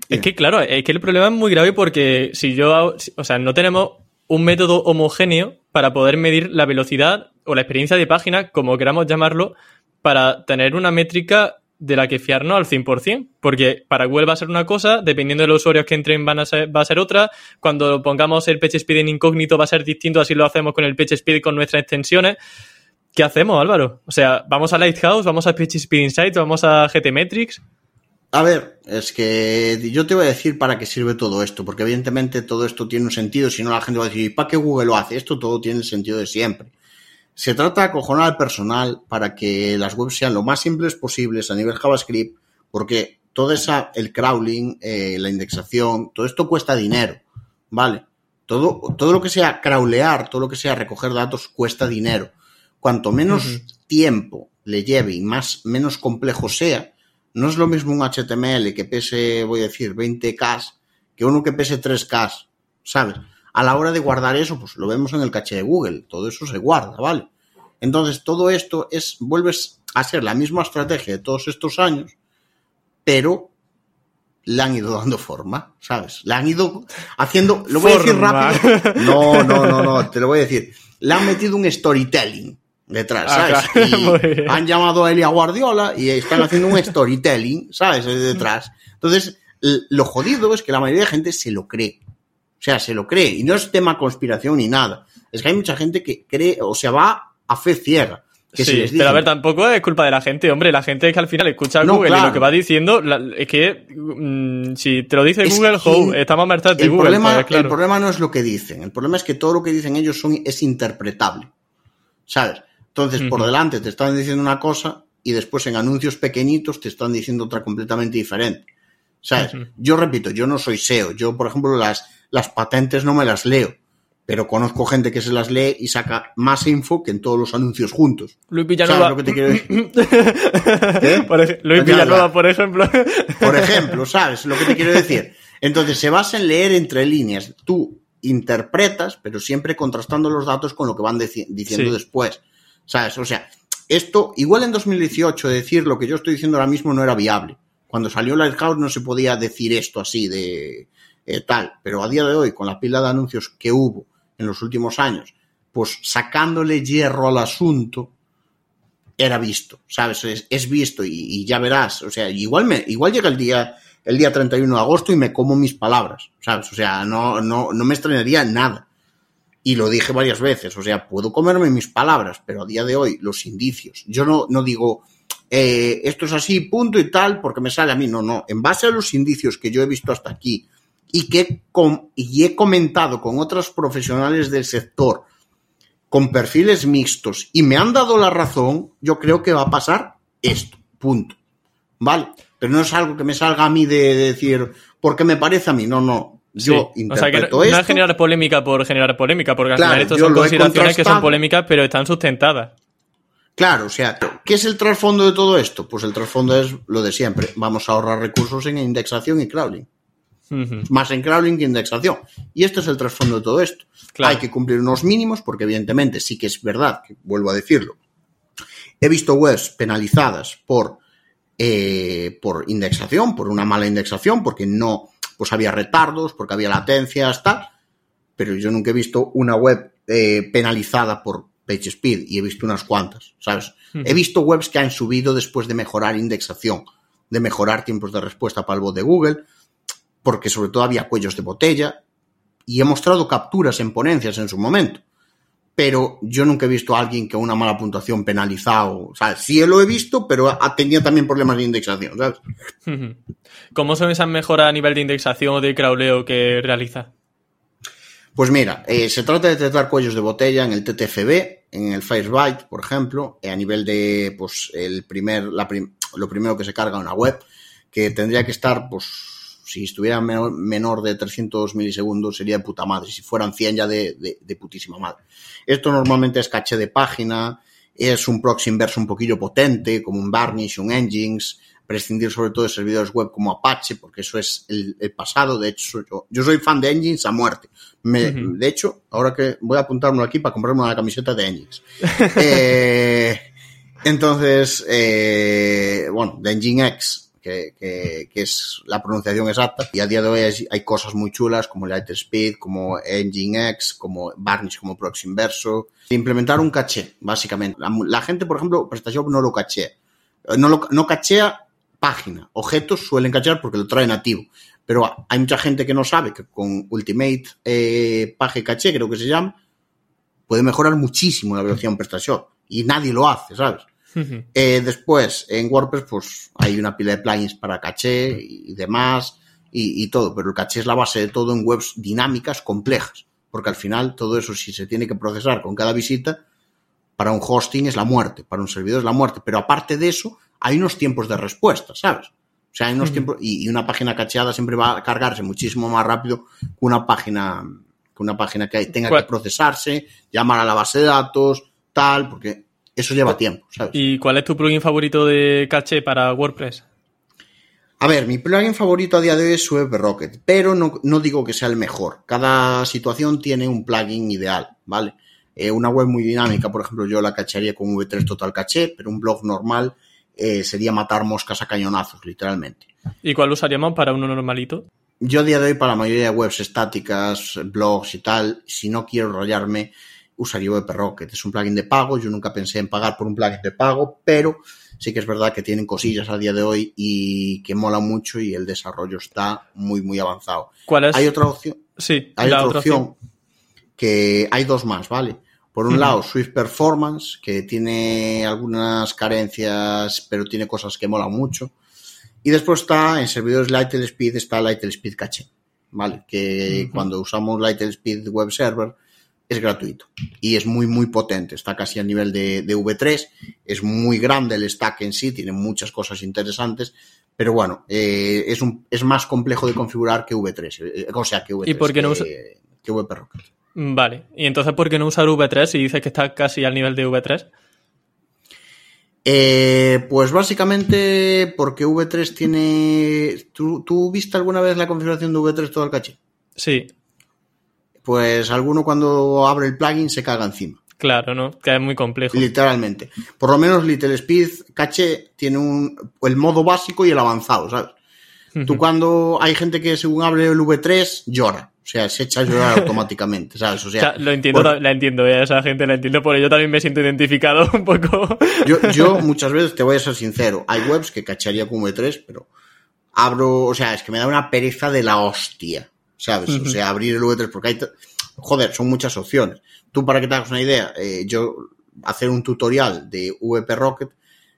[SPEAKER 1] Es que, claro, es que el problema es muy grave porque si yo, o sea, no tenemos un método homogéneo para poder medir la velocidad o la experiencia de página, como queramos llamarlo, para tener una métrica de la que fiarnos al 100%, porque para Google va a ser una cosa, dependiendo de los usuarios que entren van a ser, va a ser otra, cuando pongamos el PageSpeed en incógnito va a ser distinto, así lo hacemos con el PageSpeed con nuestras extensiones. ¿Qué hacemos, Álvaro? O sea, ¿vamos a Lighthouse, vamos a PageSpeed Insights, vamos a GTmetrix?
[SPEAKER 2] A ver, es que yo te voy a decir para qué sirve todo esto, porque evidentemente todo esto tiene un sentido, si no la gente va a decir, ¿y para qué Google lo hace? Esto todo tiene el sentido de siempre. Se trata de acojonar al personal para que las webs sean lo más simples posibles a nivel JavaScript, porque todo esa, el crawling, eh, la indexación, todo esto cuesta dinero, ¿vale? Todo, todo lo que sea crawlear, todo lo que sea recoger datos cuesta dinero. Cuanto menos tiempo le lleve y más, menos complejo sea, no es lo mismo un HTML que pese, voy a decir, 20K que uno que pese 3K, ¿sabes? A la hora de guardar eso, pues lo vemos en el caché de Google, todo eso se guarda, ¿vale? Entonces, todo esto es, vuelves a ser la misma estrategia de todos estos años, pero le han ido dando forma, ¿sabes? Le han ido haciendo, lo voy a decir rápido. No, no, no, no, te lo voy a decir. Le han metido un storytelling detrás, ah, ¿sabes? y han llamado a Elia Guardiola y están haciendo un storytelling, ¿sabes? Detrás. Entonces, lo jodido es que la mayoría de gente se lo cree. O sea, se lo cree. Y no es tema conspiración ni nada. Es que hay mucha gente que cree, o sea, va a fe ciega. Que
[SPEAKER 1] sí, pero a ver, tampoco es culpa de la gente, hombre. La gente es que al final escucha a Google y lo que va diciendo es que mm, si te lo dice Google, oh, estamos a de
[SPEAKER 2] el
[SPEAKER 1] Google.
[SPEAKER 2] Problema, El problema no es lo que dicen. El problema es que todo lo que dicen ellos son, es interpretable. ¿Sabes? Entonces, por delante te están diciendo una cosa y después en anuncios pequeñitos te están diciendo otra completamente diferente. ¿Sabes? Yo repito, yo no soy SEO. Yo, por ejemplo, las, las patentes no me las leo, pero conozco gente que se las lee y saca más info que en todos los anuncios juntos.
[SPEAKER 1] Luis Villanueva. lo que te quiero decir? Luis Villanueva, por ejemplo.
[SPEAKER 2] por ejemplo, ¿sabes lo que te quiero decir? Entonces, se basa en leer entre líneas. Tú interpretas, pero siempre contrastando los datos con lo que van diciendo después. ¿Sabes? O sea, esto, igual en 2018, decir lo que yo estoy diciendo ahora mismo no era viable. Cuando salió Lighthouse no se podía decir esto así de eh, tal, pero a día de hoy, con la pila de anuncios que hubo en los últimos años, pues sacándole hierro al asunto, era visto, ¿sabes? Es, visto y, ya verás, o sea, igual, me, igual llega el día, el día 31 de agosto y me como mis palabras, ¿sabes? O sea, no, no, no me extrañaría nada. Y lo dije varias veces, o sea, puedo comerme mis palabras, pero a día de hoy los indicios, yo no, no digo, eh, esto es así, punto y tal, porque me sale a mí, no, no, en base a los indicios que yo he visto hasta aquí, y que y he comentado con otros profesionales del sector con perfiles mixtos y me han dado la razón, yo creo que va a pasar esto, punto. ¿Vale? Pero no es algo que me salga a mí de, decir, porque me parece a mí, no, no. Yo interpreto o sea, que
[SPEAKER 1] no, es generar polémica por generar polémica, porque al final esto son consideraciones que son polémicas, pero están sustentadas.
[SPEAKER 2] Claro, o sea, ¿qué es el trasfondo de todo esto? Pues el trasfondo es lo de siempre. Vamos a ahorrar recursos en indexación y crawling. Más en crawling que indexación. Y este es el trasfondo de todo esto. Hay que cumplir unos mínimos, porque evidentemente sí que es verdad, que vuelvo a decirlo. He visto webs penalizadas por, eh, por indexación, por una mala indexación, porque no, pues había retardos, porque había latencias, tal. Pero yo nunca he visto una web eh, penalizada por PageSpeed y he visto unas cuantas, ¿sabes? He visto webs que han subido después de mejorar indexación, de mejorar tiempos de respuesta para el bot de Google, porque sobre todo había cuellos de botella, y he mostrado capturas en ponencias en su momento. Pero yo nunca he visto a alguien que una mala puntuación penalizado. O sea, sí lo he visto, pero tenía también problemas de indexación, ¿sabes?
[SPEAKER 1] ¿Cómo son esas mejoras a nivel de indexación o de crawleo que realiza?
[SPEAKER 2] Pues mira, eh, se trata de tratar cuellos de botella en el TTFB, en el Firebyte, por ejemplo, eh, a nivel de, pues, el primer, la lo primero que se carga una web, que tendría que estar, pues, si estuviera menor, de 300 milisegundos sería de puta madre, si fueran 100 ya de, putísima madre. Esto normalmente es caché de página, es un proxy inverso un poquillo potente, como un Varnish, un Engines, prescindir sobre todo de servidores web como Apache, porque eso es el, pasado. De hecho, yo, yo, soy fan de Engines a muerte. Me, De hecho, ahora que voy a apuntármelo aquí para comprarme una camiseta de Engines. eh, entonces, eh, bueno, de Nginx, que, que, que, es la pronunciación exacta. Y a día de hoy hay, hay cosas muy chulas como Lightspeed, como Nginx, como Varnish, como Proxy Inverso. Implementar un caché, básicamente. La, la gente, por ejemplo, PrestaShop no lo cachea. No, lo, no cachea página. Objetos suelen cachear porque lo trae nativo. Pero hay mucha gente que no sabe que con Ultimate eh, Page Caché, creo que se llama, puede mejorar muchísimo la velocidad en PrestaShop. Y nadie lo hace, ¿sabes? Eh, después, en WordPress, pues hay una pila de plugins para caché y demás y, y, todo, pero el caché es la base de todo en webs dinámicas complejas, porque al final todo eso, si se tiene que procesar con cada visita, para un hosting es la muerte, para un servidor es la muerte, pero aparte de eso, hay unos tiempos de respuesta, ¿sabes? O sea, hay unos tiempos, y, y, una página cacheada siempre va a cargarse muchísimo más rápido que una página, que una página que tenga que procesarse, llamar a la base de datos, tal, porque eso lleva tiempo, ¿sabes?
[SPEAKER 1] ¿Y cuál es tu plugin favorito de caché para WordPress?
[SPEAKER 2] A ver, mi plugin favorito a día de hoy es Rocket, pero no, no, digo que sea el mejor. Cada situación tiene un plugin ideal, ¿vale? Eh, una web muy dinámica, por ejemplo, yo la cacharía con V3 Total Caché, pero un blog normal eh, sería matar moscas a cañonazos, literalmente.
[SPEAKER 1] ¿Y cuál usaríamos para uno normalito?
[SPEAKER 2] Yo a día de hoy, para la mayoría de webs estáticas, blogs y tal, si no quiero rayarme, usaría VP Rocket. Es un plugin de pago, yo nunca pensé en pagar por un plugin de pago, pero sí que es verdad que tienen cosillas a día de hoy y que mola mucho y el desarrollo está muy, muy avanzado.
[SPEAKER 1] ¿Cuál es?
[SPEAKER 2] Hay otra opción.
[SPEAKER 1] Sí,
[SPEAKER 2] hay otra,
[SPEAKER 1] otra
[SPEAKER 2] opción, opción, que hay dos más, ¿vale? Por un uh -huh. lado, Swift Performance, que tiene algunas carencias, pero tiene cosas que molan mucho. Y después está, en servidores Lightelspeed, está Lightelspeed Cache, ¿vale? Que uh -huh. cuando usamos Lightelspeed Web Server, es gratuito y es muy muy potente, está casi a nivel de, de, V3, es muy grande el stack en sí, tiene muchas cosas interesantes, pero bueno, eh, es, un, es más complejo de configurar que V3, eh, o sea, que V3,
[SPEAKER 1] ¿Y por qué no
[SPEAKER 2] que,
[SPEAKER 1] usa...
[SPEAKER 2] que VP Rocket.
[SPEAKER 1] Vale, y entonces ¿por qué no usar V3 si dices que está casi al nivel de V3?
[SPEAKER 2] Eh, pues básicamente porque V3 tiene... ¿Tú, ¿Tú viste alguna vez la configuración de V3 todo el caché?
[SPEAKER 1] Sí,
[SPEAKER 2] pues alguno cuando abre el plugin se caga encima.
[SPEAKER 1] Claro, ¿no? Que es muy complejo.
[SPEAKER 2] Literalmente. Por lo menos Little Speed Cache tiene un, el modo básico y el avanzado, ¿sabes? Uh -huh. Tú cuando hay gente que según abre el V3 llora. O sea, se echa a llorar automáticamente, ¿sabes? O sea,
[SPEAKER 1] o sea lo entiendo, la entiendo, ¿eh? esa gente la entiendo, porque yo también me siento identificado un poco.
[SPEAKER 2] Yo, yo muchas veces te voy a ser sincero, hay webs que cacharía con V3, pero abro, o sea, es que me da una pereza de la hostia. ¿sabes? O sea, abrir el V3 porque hay... Joder, son muchas opciones. Tú, para que te hagas una idea, eh, yo hacer un tutorial de VP Rocket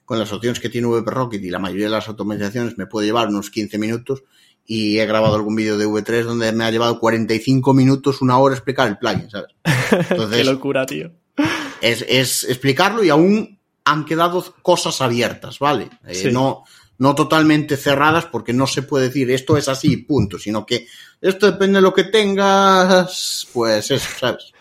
[SPEAKER 2] con las opciones que tiene VP Rocket y la mayoría de las automatizaciones me puede llevar unos 15 minutos y he grabado algún vídeo de V3 donde me ha llevado 45 minutos, una hora explicar el plugin, ¿sabes?
[SPEAKER 1] Entonces, Qué locura, tío.
[SPEAKER 2] Es, es, explicarlo y aún han quedado cosas abiertas, ¿vale? Eh, sí. No, no totalmente cerradas porque no se puede decir esto es así, punto, sino que esto depende de lo que tengas, pues eso, ¿sabes?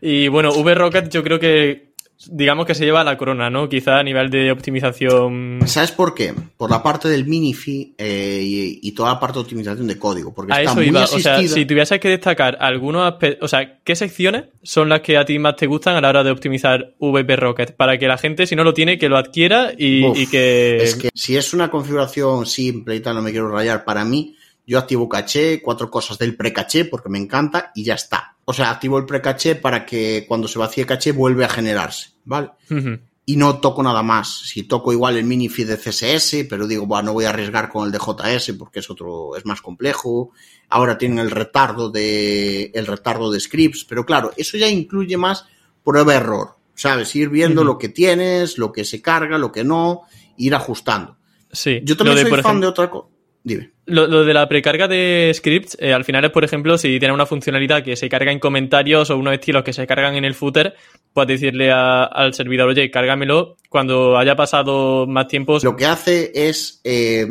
[SPEAKER 1] Y bueno, VRocket yo creo que digamos que se lleva la corona, ¿no? Quizá a nivel de optimización.
[SPEAKER 2] ¿Sabes por qué? Por la parte del Minifi eh, y, y, toda la parte de optimización de código. Porque
[SPEAKER 1] a
[SPEAKER 2] está
[SPEAKER 1] eso
[SPEAKER 2] muy
[SPEAKER 1] iba.
[SPEAKER 2] asistida.
[SPEAKER 1] O sea, si tuvieses que destacar algunos aspectos, o sea, ¿qué secciones son las que a ti más te gustan a la hora de optimizar VP Rocket? Para que la gente, si no lo tiene, que lo adquiera y,
[SPEAKER 2] Uf,
[SPEAKER 1] y que.
[SPEAKER 2] Es que si es una configuración simple y tal, no me quiero rayar, para mí, yo activo caché, cuatro cosas del precaché porque me encanta y ya está. O sea, activo el precaché para que cuando se vacíe caché vuelve a generarse, ¿vale?
[SPEAKER 1] Uh -huh.
[SPEAKER 2] Y no toco nada más. Si toco igual el mini feed de CSS, pero digo, bueno, no voy a arriesgar con el de JS porque es otro, es más complejo. Ahora tienen el retardo de, el retardo de scripts, pero claro, eso ya incluye más prueba error, ¿sabes? Ir viendo uh -huh. lo que tienes, lo que se carga, lo que no, ir ajustando.
[SPEAKER 1] Sí.
[SPEAKER 2] Yo también
[SPEAKER 1] de,
[SPEAKER 2] soy fan
[SPEAKER 1] ejemplo,
[SPEAKER 2] de otra cosa. Dime.
[SPEAKER 1] Lo, lo, de la precarga de scripts, eh, al final es, por ejemplo, si tiene una funcionalidad que se carga en comentarios o unos estilos que se cargan en el footer, puedes decirle a, al servidor, oye, cárgamelo cuando haya pasado más tiempo.
[SPEAKER 2] Lo que hace es, eh,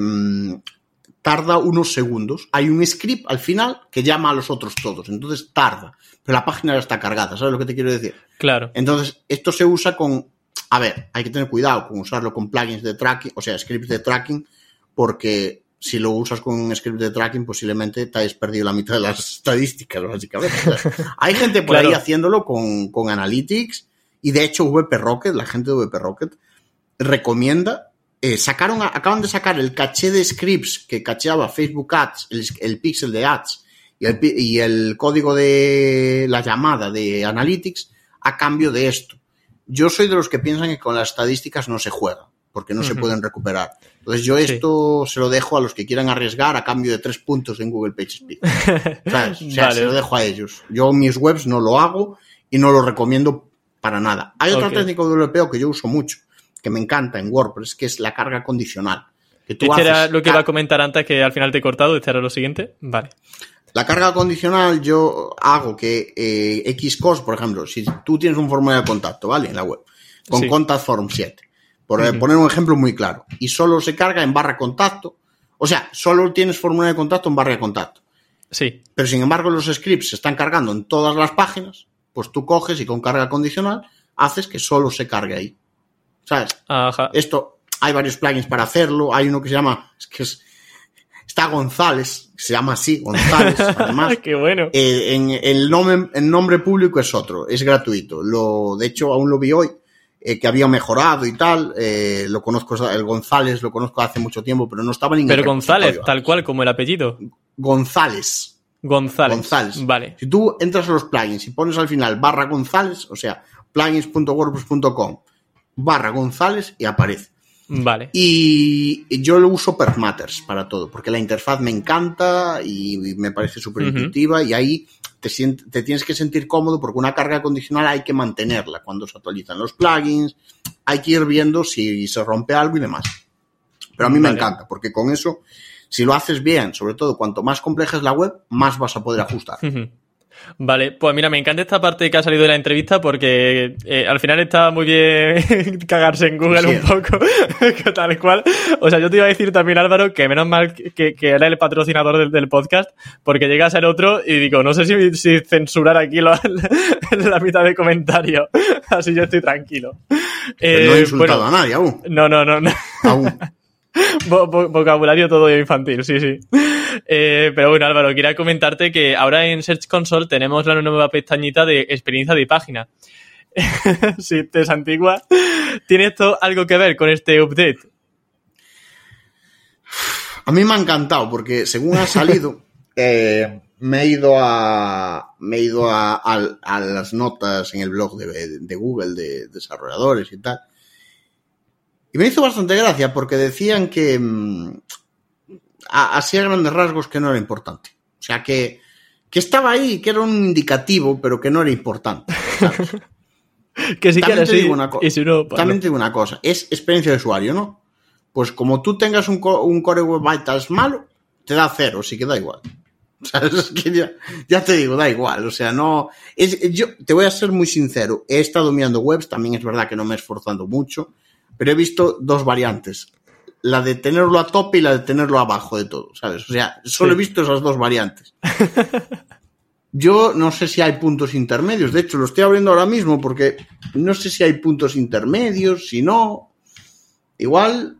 [SPEAKER 2] tarda unos segundos. Hay un script al final que llama a los otros todos, entonces tarda. Pero la página ya está cargada, ¿sabes lo que te quiero decir?
[SPEAKER 1] Claro.
[SPEAKER 2] Entonces, esto se usa con, a ver, hay que tener cuidado con usarlo con plugins de tracking, o sea, scripts de tracking, porque si lo usas con un script de tracking, posiblemente te hayas perdido la mitad de las estadísticas, básicamente. hay gente por ahí haciéndolo con, con Analytics y de hecho VP Rocket, la gente de VP Rocket, recomienda eh, sacaron, acaban de sacar el caché de scripts que cacheaba Facebook Ads, el, pixel de Ads y el, y el, código de la llamada de Analytics a cambio de esto. Yo soy de los que piensan que con las estadísticas no se juega, porque no se pueden recuperar. Entonces yo esto se lo dejo a los que quieran arriesgar a cambio de tres puntos en Google PageSpeed. O sea, se lo dejo a ellos. Yo mis webs no lo hago y no lo recomiendo para nada. Hay otro técnico de europeo que yo uso mucho, que me encanta en WordPress, que es la carga condicional.
[SPEAKER 1] Que tú este era lo que iba a comentar antes, que al final te he cortado, este era lo siguiente. Vale.
[SPEAKER 2] La carga condicional yo hago que eh, Xcos, por ejemplo, si tú tienes un formulario de contacto, ¿vale? En la web, con Contact Form 7, por poner un ejemplo muy claro, y solo se carga en barra contacto, o sea, solo tienes formulario de contacto en barra de contacto.
[SPEAKER 1] Sí.
[SPEAKER 2] Pero sin embargo los scripts se están cargando en todas las páginas, pues tú coges y con carga condicional haces que solo se cargue ahí. ¿Sabes? Esto, hay varios plugins para hacerlo. Hay uno que se llama, es que es, está González, se llama así, González, además.
[SPEAKER 1] Qué bueno.
[SPEAKER 2] Eh, en, el, nombre, el nombre público es otro, es gratuito. Lo, de hecho, aún lo vi hoy, eh, que había mejorado y tal. Eh, lo conozco, el González lo conozco hace mucho tiempo, pero no estaba en
[SPEAKER 1] Pero González, tal cual como el apellido.
[SPEAKER 2] González.
[SPEAKER 1] González.
[SPEAKER 2] González.
[SPEAKER 1] Vale.
[SPEAKER 2] Si tú entras a los plugins y pones al final barra González, o sea, plugins.wordpress.com barra González y aparece.
[SPEAKER 1] Vale.
[SPEAKER 2] Y yo lo uso Matters para todo, porque la interfaz me encanta y me parece súper intuitiva y ahí te, te, tienes que sentir cómodo porque una carga condicional hay que mantenerla cuando se actualizan los plugins, hay que ir viendo si se rompe algo y demás. Pero a mí me encanta, porque con eso, si lo haces bien, sobre todo cuanto más compleja es la web, más vas a poder ajustar.
[SPEAKER 1] Vale, pues mira, me encanta esta parte que ha salido de la entrevista porque eh, al final está muy bien cagarse en Google un poco, tal cual. O sea, yo te iba a decir también, Álvaro, que menos mal que, era el patrocinador del, podcast, porque llega a ser otro y digo, no sé si, censurar aquí la, mitad de comentarios, así yo estoy tranquilo.
[SPEAKER 2] no he eh, insultado a nadie aún.
[SPEAKER 1] No, no, no. no.
[SPEAKER 2] Aún.
[SPEAKER 1] Vocabulario todo infantil, sí, sí. Eh, pero bueno, Álvaro, quería comentarte que ahora en Search Console tenemos la nueva pestañita de experiencia de página. si te es antigua. ¿Tiene esto algo que ver con este update?
[SPEAKER 2] A mí me ha encantado porque según ha salido, eh, me he ido a me he ido a, las notas en el blog de, de Google de desarrolladores y tal y me hizo bastante gracia porque decían que mm, así a grandes rasgos que no era importante. O sea, que, que estaba ahí, que era un indicativo, pero que no era importante.
[SPEAKER 1] que sí que
[SPEAKER 2] digo una y si no, También te digo una cosa, es experiencia de usuario, ¿no? Pues como tú tengas un, un Core Web Vitals malo, te da cero, sí que da igual. O sea, es que ya, ya, te digo, da igual. O sea, no. Es, yo te voy a ser muy sincero. He estado mirando webs, también es verdad que no me he esforzado mucho pero he visto dos variantes. La de tenerlo a tope y la de tenerlo abajo de todo, ¿sabes? O sea, solo he visto esas dos variantes. Yo no sé si hay puntos intermedios. De hecho, lo estoy abriendo ahora mismo porque no sé si hay puntos intermedios, si no. Igual,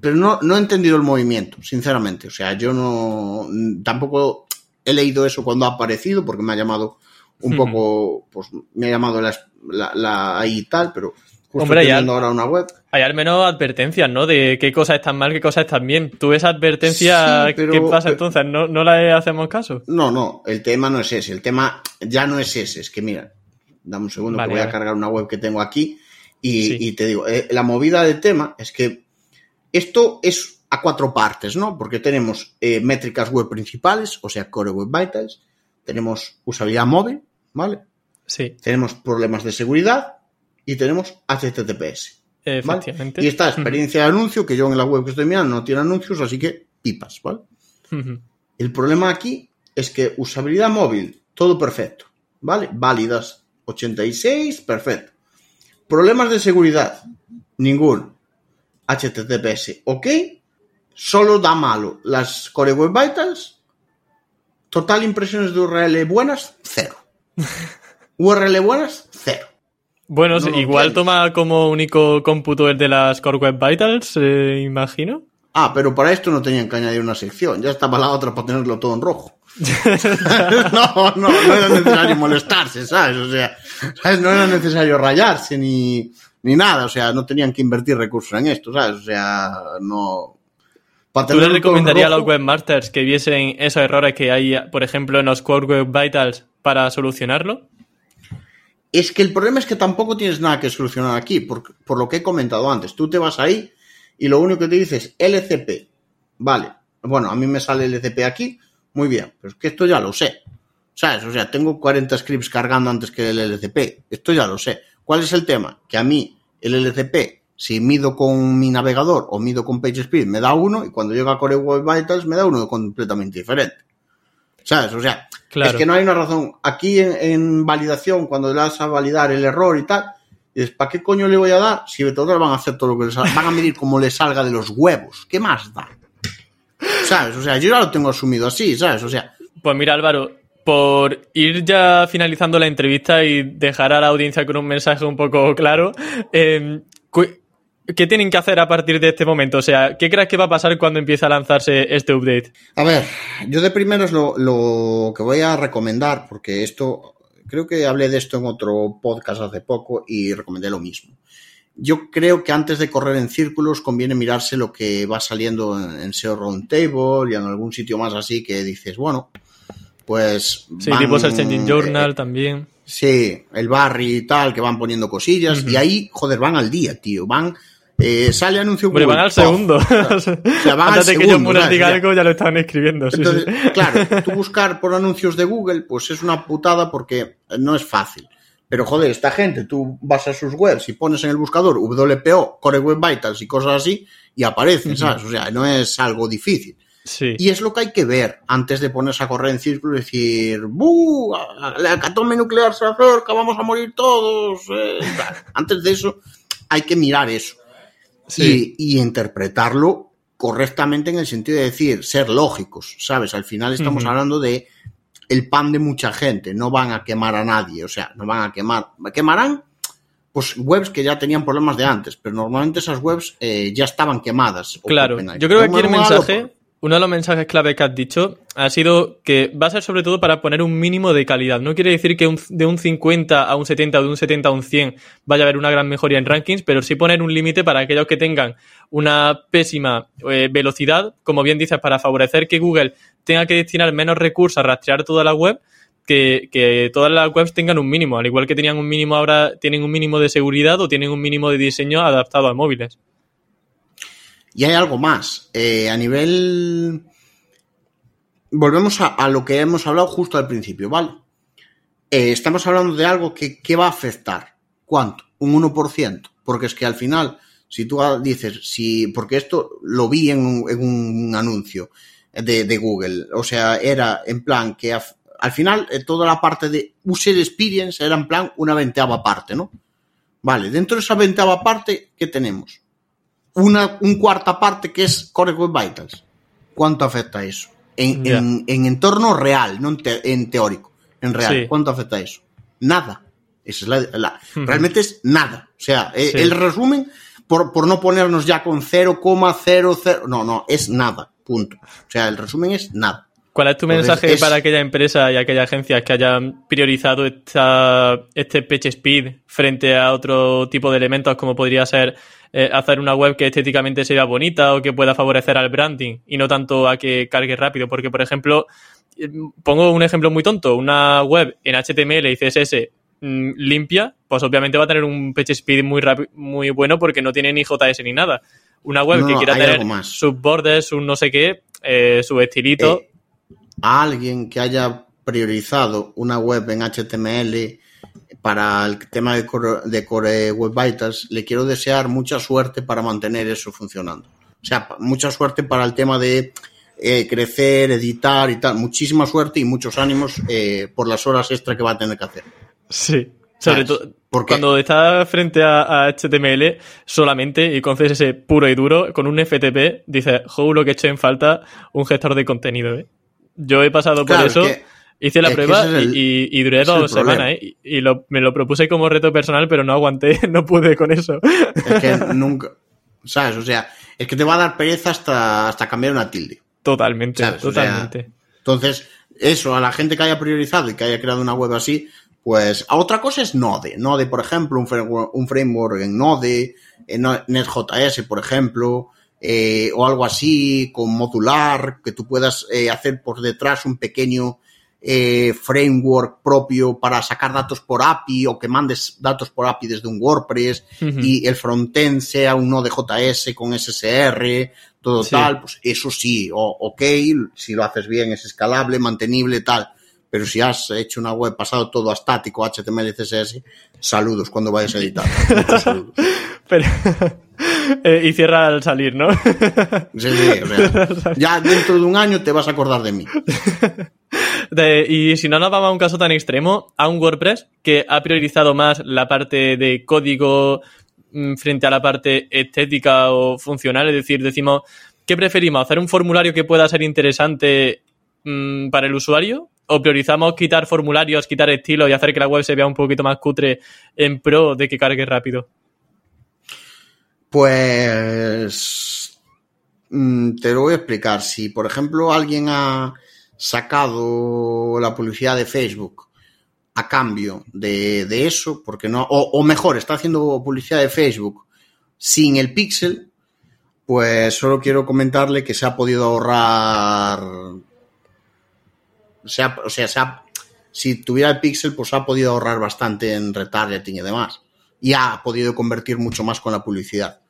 [SPEAKER 2] pero no, no he entendido el movimiento, sinceramente. O sea, yo no. Tampoco he leído eso cuando ha aparecido porque me ha llamado un poco. Pues me ha llamado la, la, la ahí y tal, pero
[SPEAKER 1] Hombre, hay,
[SPEAKER 2] ahora una web.
[SPEAKER 1] hay al menos advertencias, ¿no? De qué cosas están mal, qué cosas están bien. ¿Tú esa advertencia qué pasa entonces? ¿No, ¿No le hacemos caso?
[SPEAKER 2] No, no, el tema no es ese. El tema ya no es ese. Es que mira, dame un segundo que voy a cargar una web que tengo aquí y, te digo, eh, la movida del tema es que esto es a cuatro partes, ¿no? Porque tenemos eh, métricas web principales, o sea, Core Web Vitals, tenemos usabilidad móvil, ¿vale?
[SPEAKER 1] Sí.
[SPEAKER 2] Tenemos problemas de seguridad, y tenemos HTTPS.
[SPEAKER 1] Efectivamente.
[SPEAKER 2] Y esta experiencia de anuncio, que yo en la web que estoy mirando no tiene anuncios, así que pipas, ¿vale? El problema aquí es que usabilidad móvil, todo perfecto, ¿vale? Válidas 86, perfecto. Problemas de seguridad, ninguno. HTTPS, ok. Solo da malo las Core Web Vitals. Total impresiones de URL buenas, cero. URL buenas, cero.
[SPEAKER 1] Bueno, igual toma como único cómputo el de las Core Web Vitals, eh, imagino.
[SPEAKER 2] Ah, pero para esto no tenían que añadir una sección, ya estaba la otra para tenerlo todo en rojo. no, no, no era necesario molestarse, ¿sabes? O sea, ¿sabes? no era necesario rayarse ni, ni nada, o sea, no tenían que invertir recursos en esto, ¿sabes? O sea, no...
[SPEAKER 1] ¿Tú le recomendarías a los webmasters que viesen esos errores que hay, por ejemplo, en los Core Web Vitals para solucionarlo?
[SPEAKER 2] Es que el problema es que tampoco tienes nada que solucionar aquí, por, por lo que he comentado antes. Tú te vas ahí y lo único que te dice es LCP. Vale, bueno, a mí me sale LCP aquí, muy bien, pero es que esto ya lo sé. ¿Sabes? O sea, tengo 40 scripts cargando antes que el LCP. Esto ya lo sé. ¿Cuál es el tema? Que a mí el LCP, si mido con mi navegador o mido con PageSpeed, me da uno y cuando llega a Core Web Vitals me da uno completamente diferente. ¿Sabes? O sea, es que no hay una razón. Aquí en, validación, cuando le das a validar el error y tal, dices, ¿para qué coño le voy a dar? Si de todas van a hacer todo lo que les salga. Van a medir como le salga de los huevos. ¿Qué más da? ¿Sabes? O sea, yo ya lo tengo asumido así, ¿sabes? O sea.
[SPEAKER 1] Pues mira, Álvaro, por ir ya finalizando la entrevista y dejar a la audiencia con un mensaje un poco claro, eh, ¿qué tienen que hacer a partir de este momento? O sea, ¿qué crees que va a pasar cuando empiece a lanzarse este update?
[SPEAKER 2] A ver, yo de primero es lo, lo que voy a recomendar, porque esto, creo que hablé de esto en otro podcast hace poco y recomendé lo mismo yo creo que antes de correr en círculos conviene mirarse lo que va saliendo en, SEO Roundtable y en algún sitio más así que dices, bueno, pues.
[SPEAKER 1] Sí, tipo Search Engine Journal eh, también.
[SPEAKER 2] Sí, el Barry y tal, que van poniendo cosillas. Y ahí, joder, van al día, tío. Van. Eh, sale anuncio
[SPEAKER 1] Pero van al segundo. O sea, van Antes que yo diga algo, ya lo estaban escribiendo.
[SPEAKER 2] Entonces, Claro, tú buscar por anuncios de Google, pues es una putada porque no es fácil. Pero joder, esta gente, tú vas a sus webs y pones en el buscador WPO, Core Web Vitals y cosas así, y aparecen, ¿sabes? O sea, no es algo difícil.
[SPEAKER 1] Sí.
[SPEAKER 2] Y es lo que hay que ver antes de ponerse a correr en círculo y decir, ¡buh! La hecatombe nuclear se acerca, vamos a morir todos. Eh, antes de eso, hay que mirar eso. Sí. Y, interpretarlo correctamente en el sentido de decir, ser lógicos, ¿sabes? Al final estamos hablando de el pan de mucha gente, no van a quemar a nadie, o sea, no van a quemar, quemarán pues webs que ya tenían problemas de antes, pero normalmente esas webs eh, ya estaban quemadas.
[SPEAKER 1] Claro, yo creo que aquí el mensaje, uno de los mensajes clave que has dicho ha sido que va a ser sobre todo para poner un mínimo de calidad. No quiere decir que de un 50 a un 70 o de un 70 a un 100 vaya a haber una gran mejoría en rankings, pero sí poner un límite para aquellos que tengan una pésima eh, velocidad, como bien dices, para favorecer que Google tenga que destinar menos recursos a rastrear toda la web. Que, que todas las webs tengan un mínimo, al igual que tenían un mínimo ahora, tienen un mínimo de seguridad o tienen un mínimo de diseño adaptado a móviles.
[SPEAKER 2] Y hay algo más. Eh, a nivel. Volvemos a, lo que hemos hablado justo al principio, ¿vale? Eh, estamos hablando de algo que, va a afectar. ¿Cuánto? Un 1%. Porque es que al final, si tú dices, si, porque esto lo vi en un, anuncio de, Google, o sea, era en plan que al final eh, toda la parte de user experience era en plan una ventava parte, ¿no? Vale, dentro de esa ventava parte, ¿qué tenemos? Una un cuarta parte que es Core Web Vitals. ¿Cuánto afecta eso? En, en, entorno real, no en, teórico, en real. ¿Cuánto afecta eso? Nada. Esa es la, Realmente es nada. O sea, eh, el resumen, por, por no ponernos ya con 0,00, no, no, es nada. Punto. O sea, el resumen es nada.
[SPEAKER 1] ¿Cuál es tu mensaje para aquella empresa y aquellas agencias que hayan priorizado esta, este Page Speed frente a otro tipo de elementos como podría ser eh, hacer una web que estéticamente sea bonita o que pueda favorecer al branding y no tanto a que cargue rápido? Porque, por ejemplo, eh, pongo un ejemplo muy tonto, una web en HTML y CSS mm, limpia, pues obviamente va a tener un Page Speed muy, muy bueno porque no tiene ni JS ni nada. Una web que quiera tener sus bordes, un no sé qué, eh, su estilito
[SPEAKER 2] a alguien que haya priorizado una web en HTML para el tema de Core, Web Vitals, le quiero desear mucha suerte para mantener eso funcionando. O sea, mucha suerte para el tema de eh, crecer, editar y tal. Muchísima suerte y muchos ánimos eh, por las horas extra que va a tener que hacer.
[SPEAKER 1] Sí, sobre todo cuando está frente a, HTML solamente y con CSS puro y duro, con un FTP, dice, jo, lo que eché en falta un gestor de contenido. ¿eh? Yo he pasado por eso. Hice la prueba y, duré dos semanas, ¿eh? Y me lo propuse como reto personal, pero no aguanté, no pude con eso.
[SPEAKER 2] Es que nunca, ¿sabes? O sea, es que te va a dar pereza hasta, hasta cambiar una tilde.
[SPEAKER 1] Totalmente,
[SPEAKER 2] ¿sabes? O sea,
[SPEAKER 1] totalmente.
[SPEAKER 2] entonces, eso, a la gente que haya priorizado y que haya creado una web así, pues a otra cosa es Node. Node, por ejemplo, un framework, un framework en Node, en NetJS, por ejemplo, eh, o algo así, con modular, que tú puedas eh, hacer por detrás un pequeño eh, framework propio para sacar datos por API o que mandes datos por API desde un WordPress y el frontend sea un Node.js con SSR, todo
[SPEAKER 1] Sí.
[SPEAKER 2] tal, pues eso sí, o, ok, si lo haces bien es escalable, mantenible, tal. Pero si has hecho una web pasado todo a estático, HTML CSS, saludos cuando vayas a editar.
[SPEAKER 1] Pero- Eh, y cierra al salir, ¿no?
[SPEAKER 2] Sí, sí, o sea, ya dentro de un año te vas a acordar de mí.
[SPEAKER 1] Y si no nos vamos a un caso tan extremo, a un WordPress que ha priorizado más la parte de código mm, frente a la parte estética o funcional, es decir, decimos, ¿qué preferimos? ¿Hacer un formulario que pueda ser interesante mm, para el usuario? ¿O priorizamos quitar formularios, quitar estilos y hacer que la web se vea un poquito más cutre en pro de que cargue rápido?
[SPEAKER 2] Pues mm, te lo voy a explicar. Si, por ejemplo, alguien ha sacado la publicidad de Facebook a cambio de, de eso, porque no, o, o mejor, está haciendo publicidad de Facebook sin el pixel, pues solo quiero comentarle que se ha podido ahorrar. Se ha- o sea, se ha- si tuviera el pixel, pues ha podido ahorrar bastante en retargeting y demás. Y ha podido convertir mucho más con la publicidad.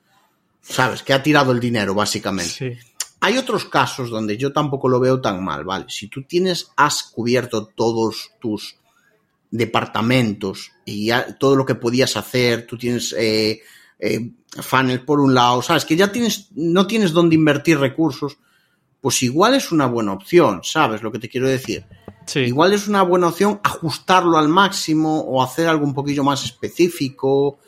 [SPEAKER 2] ¿Sabes? Que ha tirado el dinero, básicamente.
[SPEAKER 1] Sí.
[SPEAKER 2] Hay otros casos donde yo tampoco lo veo tan mal, ¿vale? Si tú tienes, has cubierto todos tus departamentos y ya todo lo que podías hacer, tú tienes eh, eh, por un lado, ¿sabes? Que ya tienes, no tienes dónde invertir recursos, pues igual es una buena opción, ¿sabes lo que te quiero decir?
[SPEAKER 1] Sí.
[SPEAKER 2] Igual es una buena opción ajustarlo al máximo o hacer algo un poquillo más específico,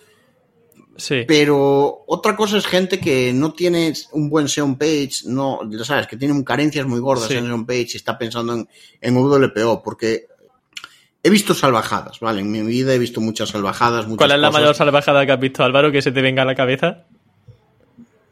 [SPEAKER 1] sí.
[SPEAKER 2] pero otra cosa es gente que no tiene un buen SEO page, no, ya sabes, que tiene carencias muy gordas
[SPEAKER 1] Sí.
[SPEAKER 2] en SEO page y está pensando en, en WPO, porque he visto salvajadas, ¿vale? En mi vida he visto muchas salvajadas, muchas
[SPEAKER 1] ¿Cuál es la
[SPEAKER 2] cosas.
[SPEAKER 1] mayor salvajada que has visto, Álvaro, que se te venga a la cabeza?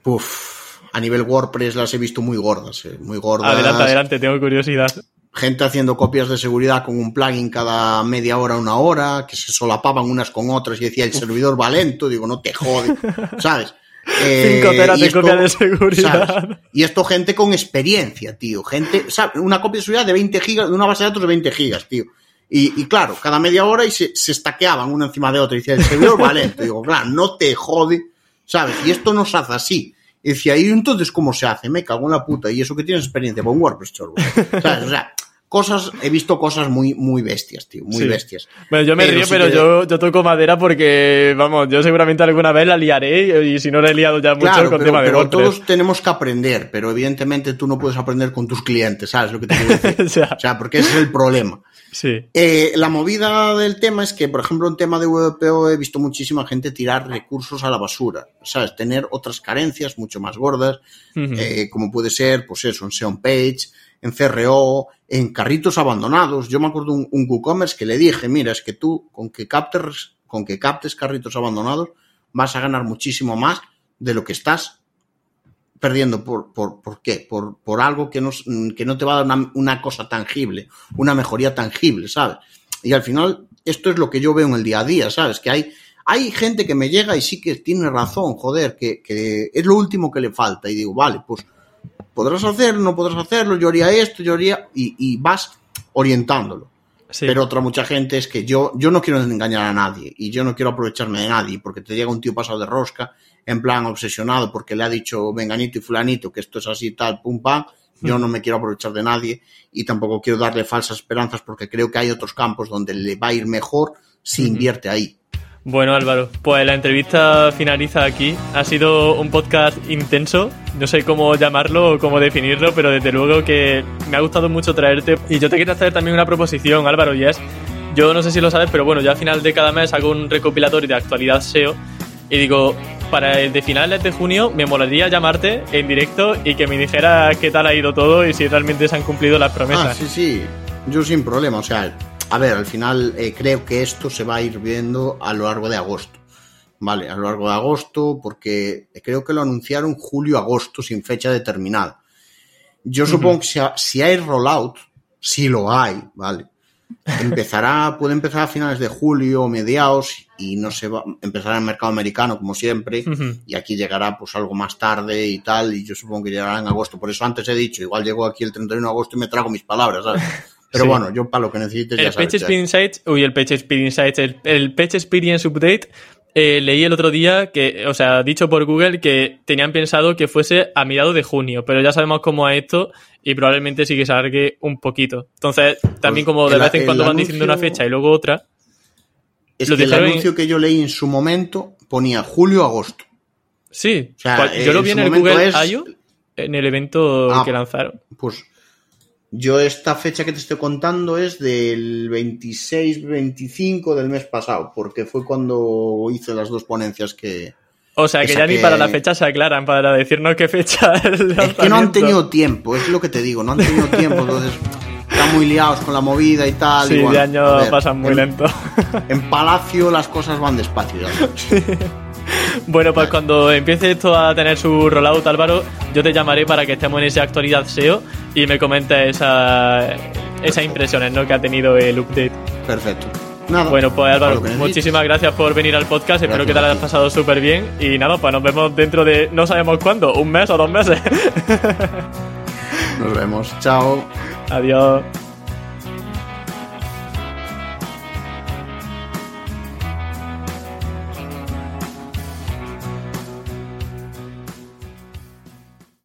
[SPEAKER 2] Uf, a nivel WordPress las he visto muy gordas, eh, muy gordas.
[SPEAKER 1] Adelante, adelante, tengo curiosidad.
[SPEAKER 2] Gente haciendo copias de seguridad con un plugin cada media hora, una hora, que se solapaban unas con otras y decía el servidor va lento, digo, no te jode, ¿sabes? Eh,
[SPEAKER 1] Cinco teras
[SPEAKER 2] y
[SPEAKER 1] de copia de seguridad.
[SPEAKER 2] ¿sabes? Y esto gente con experiencia, tío. Gente, ¿sabes? Una copia de seguridad de 20 gigas, de una base de datos de 20 gigas, tío. Y, y claro, cada media hora y se, se estaqueaban una encima de otra y decía, el servidor va lento. Digo, claro, no te jode, ¿sabes? Y esto no se hace así. Y decía, ¿y entonces cómo se hace? Me cago en la puta. Y eso que tienes experiencia con WordPress, chorbo. ¿Sabes? O sea, cosas, he visto cosas muy, muy bestias, tío, muy
[SPEAKER 1] Sí.
[SPEAKER 2] bestias.
[SPEAKER 1] Bueno, yo me
[SPEAKER 2] Pero
[SPEAKER 1] río,
[SPEAKER 2] sí
[SPEAKER 1] pero
[SPEAKER 2] que-
[SPEAKER 1] yo, yo toco madera porque, vamos, yo seguramente alguna vez la liaré y si no la he liado ya mucho
[SPEAKER 2] Claro,
[SPEAKER 1] con
[SPEAKER 2] pero,
[SPEAKER 1] tema de
[SPEAKER 2] pero todos tenemos que aprender, pero evidentemente tú no puedes aprender con tus clientes, ¿sabes lo que te quiero decir?
[SPEAKER 1] O sea,
[SPEAKER 2] O sea, porque ese es el problema.
[SPEAKER 1] sí,
[SPEAKER 2] Eh, la movida del tema es que, por ejemplo, en tema de WPO he visto muchísima gente tirar recursos a la basura, ¿sabes? Tener otras carencias mucho más gordas, eh, como puede ser, pues eso, en SEO Page, en CRO, en carritos abandonados. Yo me acuerdo un, un WooCommerce que le dije, mira, es que tú con que captes, con que captes carritos abandonados vas a ganar muchísimo más de lo que estás perdiendo. ¿Por, por, por qué? Por, por algo que no, s- que no te va a dar una, una cosa tangible, una mejoría tangible, ¿sabes? Y al final, esto es lo que yo veo en el día a día, ¿sabes? Que hay, hay gente que me llega y sí que tiene razón, joder, que, que es lo último que le falta. Y digo, vale, pues podrás hacerlo, no podrás hacerlo, yo haría esto, yo haría. Y, y vas orientándolo.
[SPEAKER 1] sí.
[SPEAKER 2] Pero otra mucha gente es que yo, yo no quiero engañar a nadie y yo no quiero aprovecharme de nadie porque te llega un tío pasado de rosca en plan obsesionado porque le ha dicho venganito y fulanito que esto es así tal, pum pam. Yo no me quiero aprovechar de nadie y tampoco quiero darle falsas esperanzas porque creo que hay otros campos donde le va a ir mejor si invierte ahí.
[SPEAKER 1] Bueno, Álvaro, pues la entrevista finaliza aquí. Ha sido un podcast intenso. No sé cómo llamarlo o cómo definirlo, pero desde luego que me ha gustado mucho traerte. Y yo te quiero hacer también una proposición, Álvaro, y es, yo no sé si lo sabes, pero bueno, yo a final de cada mes hago un recopilatorio de actualidad SEO y digo, para el de finales de junio me molaría llamarte en directo y que me dijeras qué tal ha ido todo y si realmente se han cumplido las
[SPEAKER 2] Ah,
[SPEAKER 1] promesas.
[SPEAKER 2] sí, sí, yo sin problema. O sea, a ver, al final eh, creo que esto se va a ir viendo a lo largo de agosto. ¿vale? A lo largo de agosto, porque creo que lo anunciaron julio-agosto sin fecha determinada. Yo supongo que si, hay rollout, si lo hay, ¿vale? Empezará, puede empezar a finales de julio o mediados y no se va, empezará en el mercado americano como siempre y aquí llegará pues algo más tarde y tal y yo supongo que llegará en agosto. Por eso antes he dicho, igual llego aquí el 31 de agosto y me trago mis palabras, ¿sabes? Pero bueno, yo para lo que necesites
[SPEAKER 1] el
[SPEAKER 2] ya sabes.
[SPEAKER 1] Page Experience Insights, uy, el Page Experience Insights, el, el Page Experience Update eh, leí el otro día que, o sea, dicho por Google que tenían pensado que fuese a mediados de junio, pero ya sabemos cómo es esto y probablemente sí que se alargue un poquito. Entonces, también pues como de vez en cuando van diciendo una fecha y luego otra.
[SPEAKER 2] Es que el anuncio que yo leí en su momento ponía julio-agosto.
[SPEAKER 1] Sí, o sea, yo lo vi en el Google I.O. en el evento ah, que lanzaron.
[SPEAKER 2] Pues yo esta fecha que te estoy contando es del 26-25 del mes pasado, porque fue cuando hice las dos ponencias que...
[SPEAKER 1] O sea, que, ya ni para la fecha se aclaran, para decirnos qué fecha
[SPEAKER 2] es Es que no han tenido tiempo, es lo que te digo, no han tenido tiempo, entonces están muy liados con la movida y tal.
[SPEAKER 1] Sí, de año pasan muy lento.
[SPEAKER 2] En Palacio las cosas van despacio.
[SPEAKER 1] Bueno, pues cuando empiece esto a tener su rollout, Álvaro, yo te llamaré para que estemos en esa actualidad SEO y me comentes esa, esas impresiones ¿no? que ha tenido el update.
[SPEAKER 2] Perfecto.
[SPEAKER 1] bueno, pues Álvaro, muchísimas gracias por venir al podcast. Espero que te lo hayas pasado súper bien. Y nada, pues nos vemos dentro de no sabemos cuándo, un mes o dos meses.
[SPEAKER 2] Nos vemos. Chao.
[SPEAKER 1] Adiós.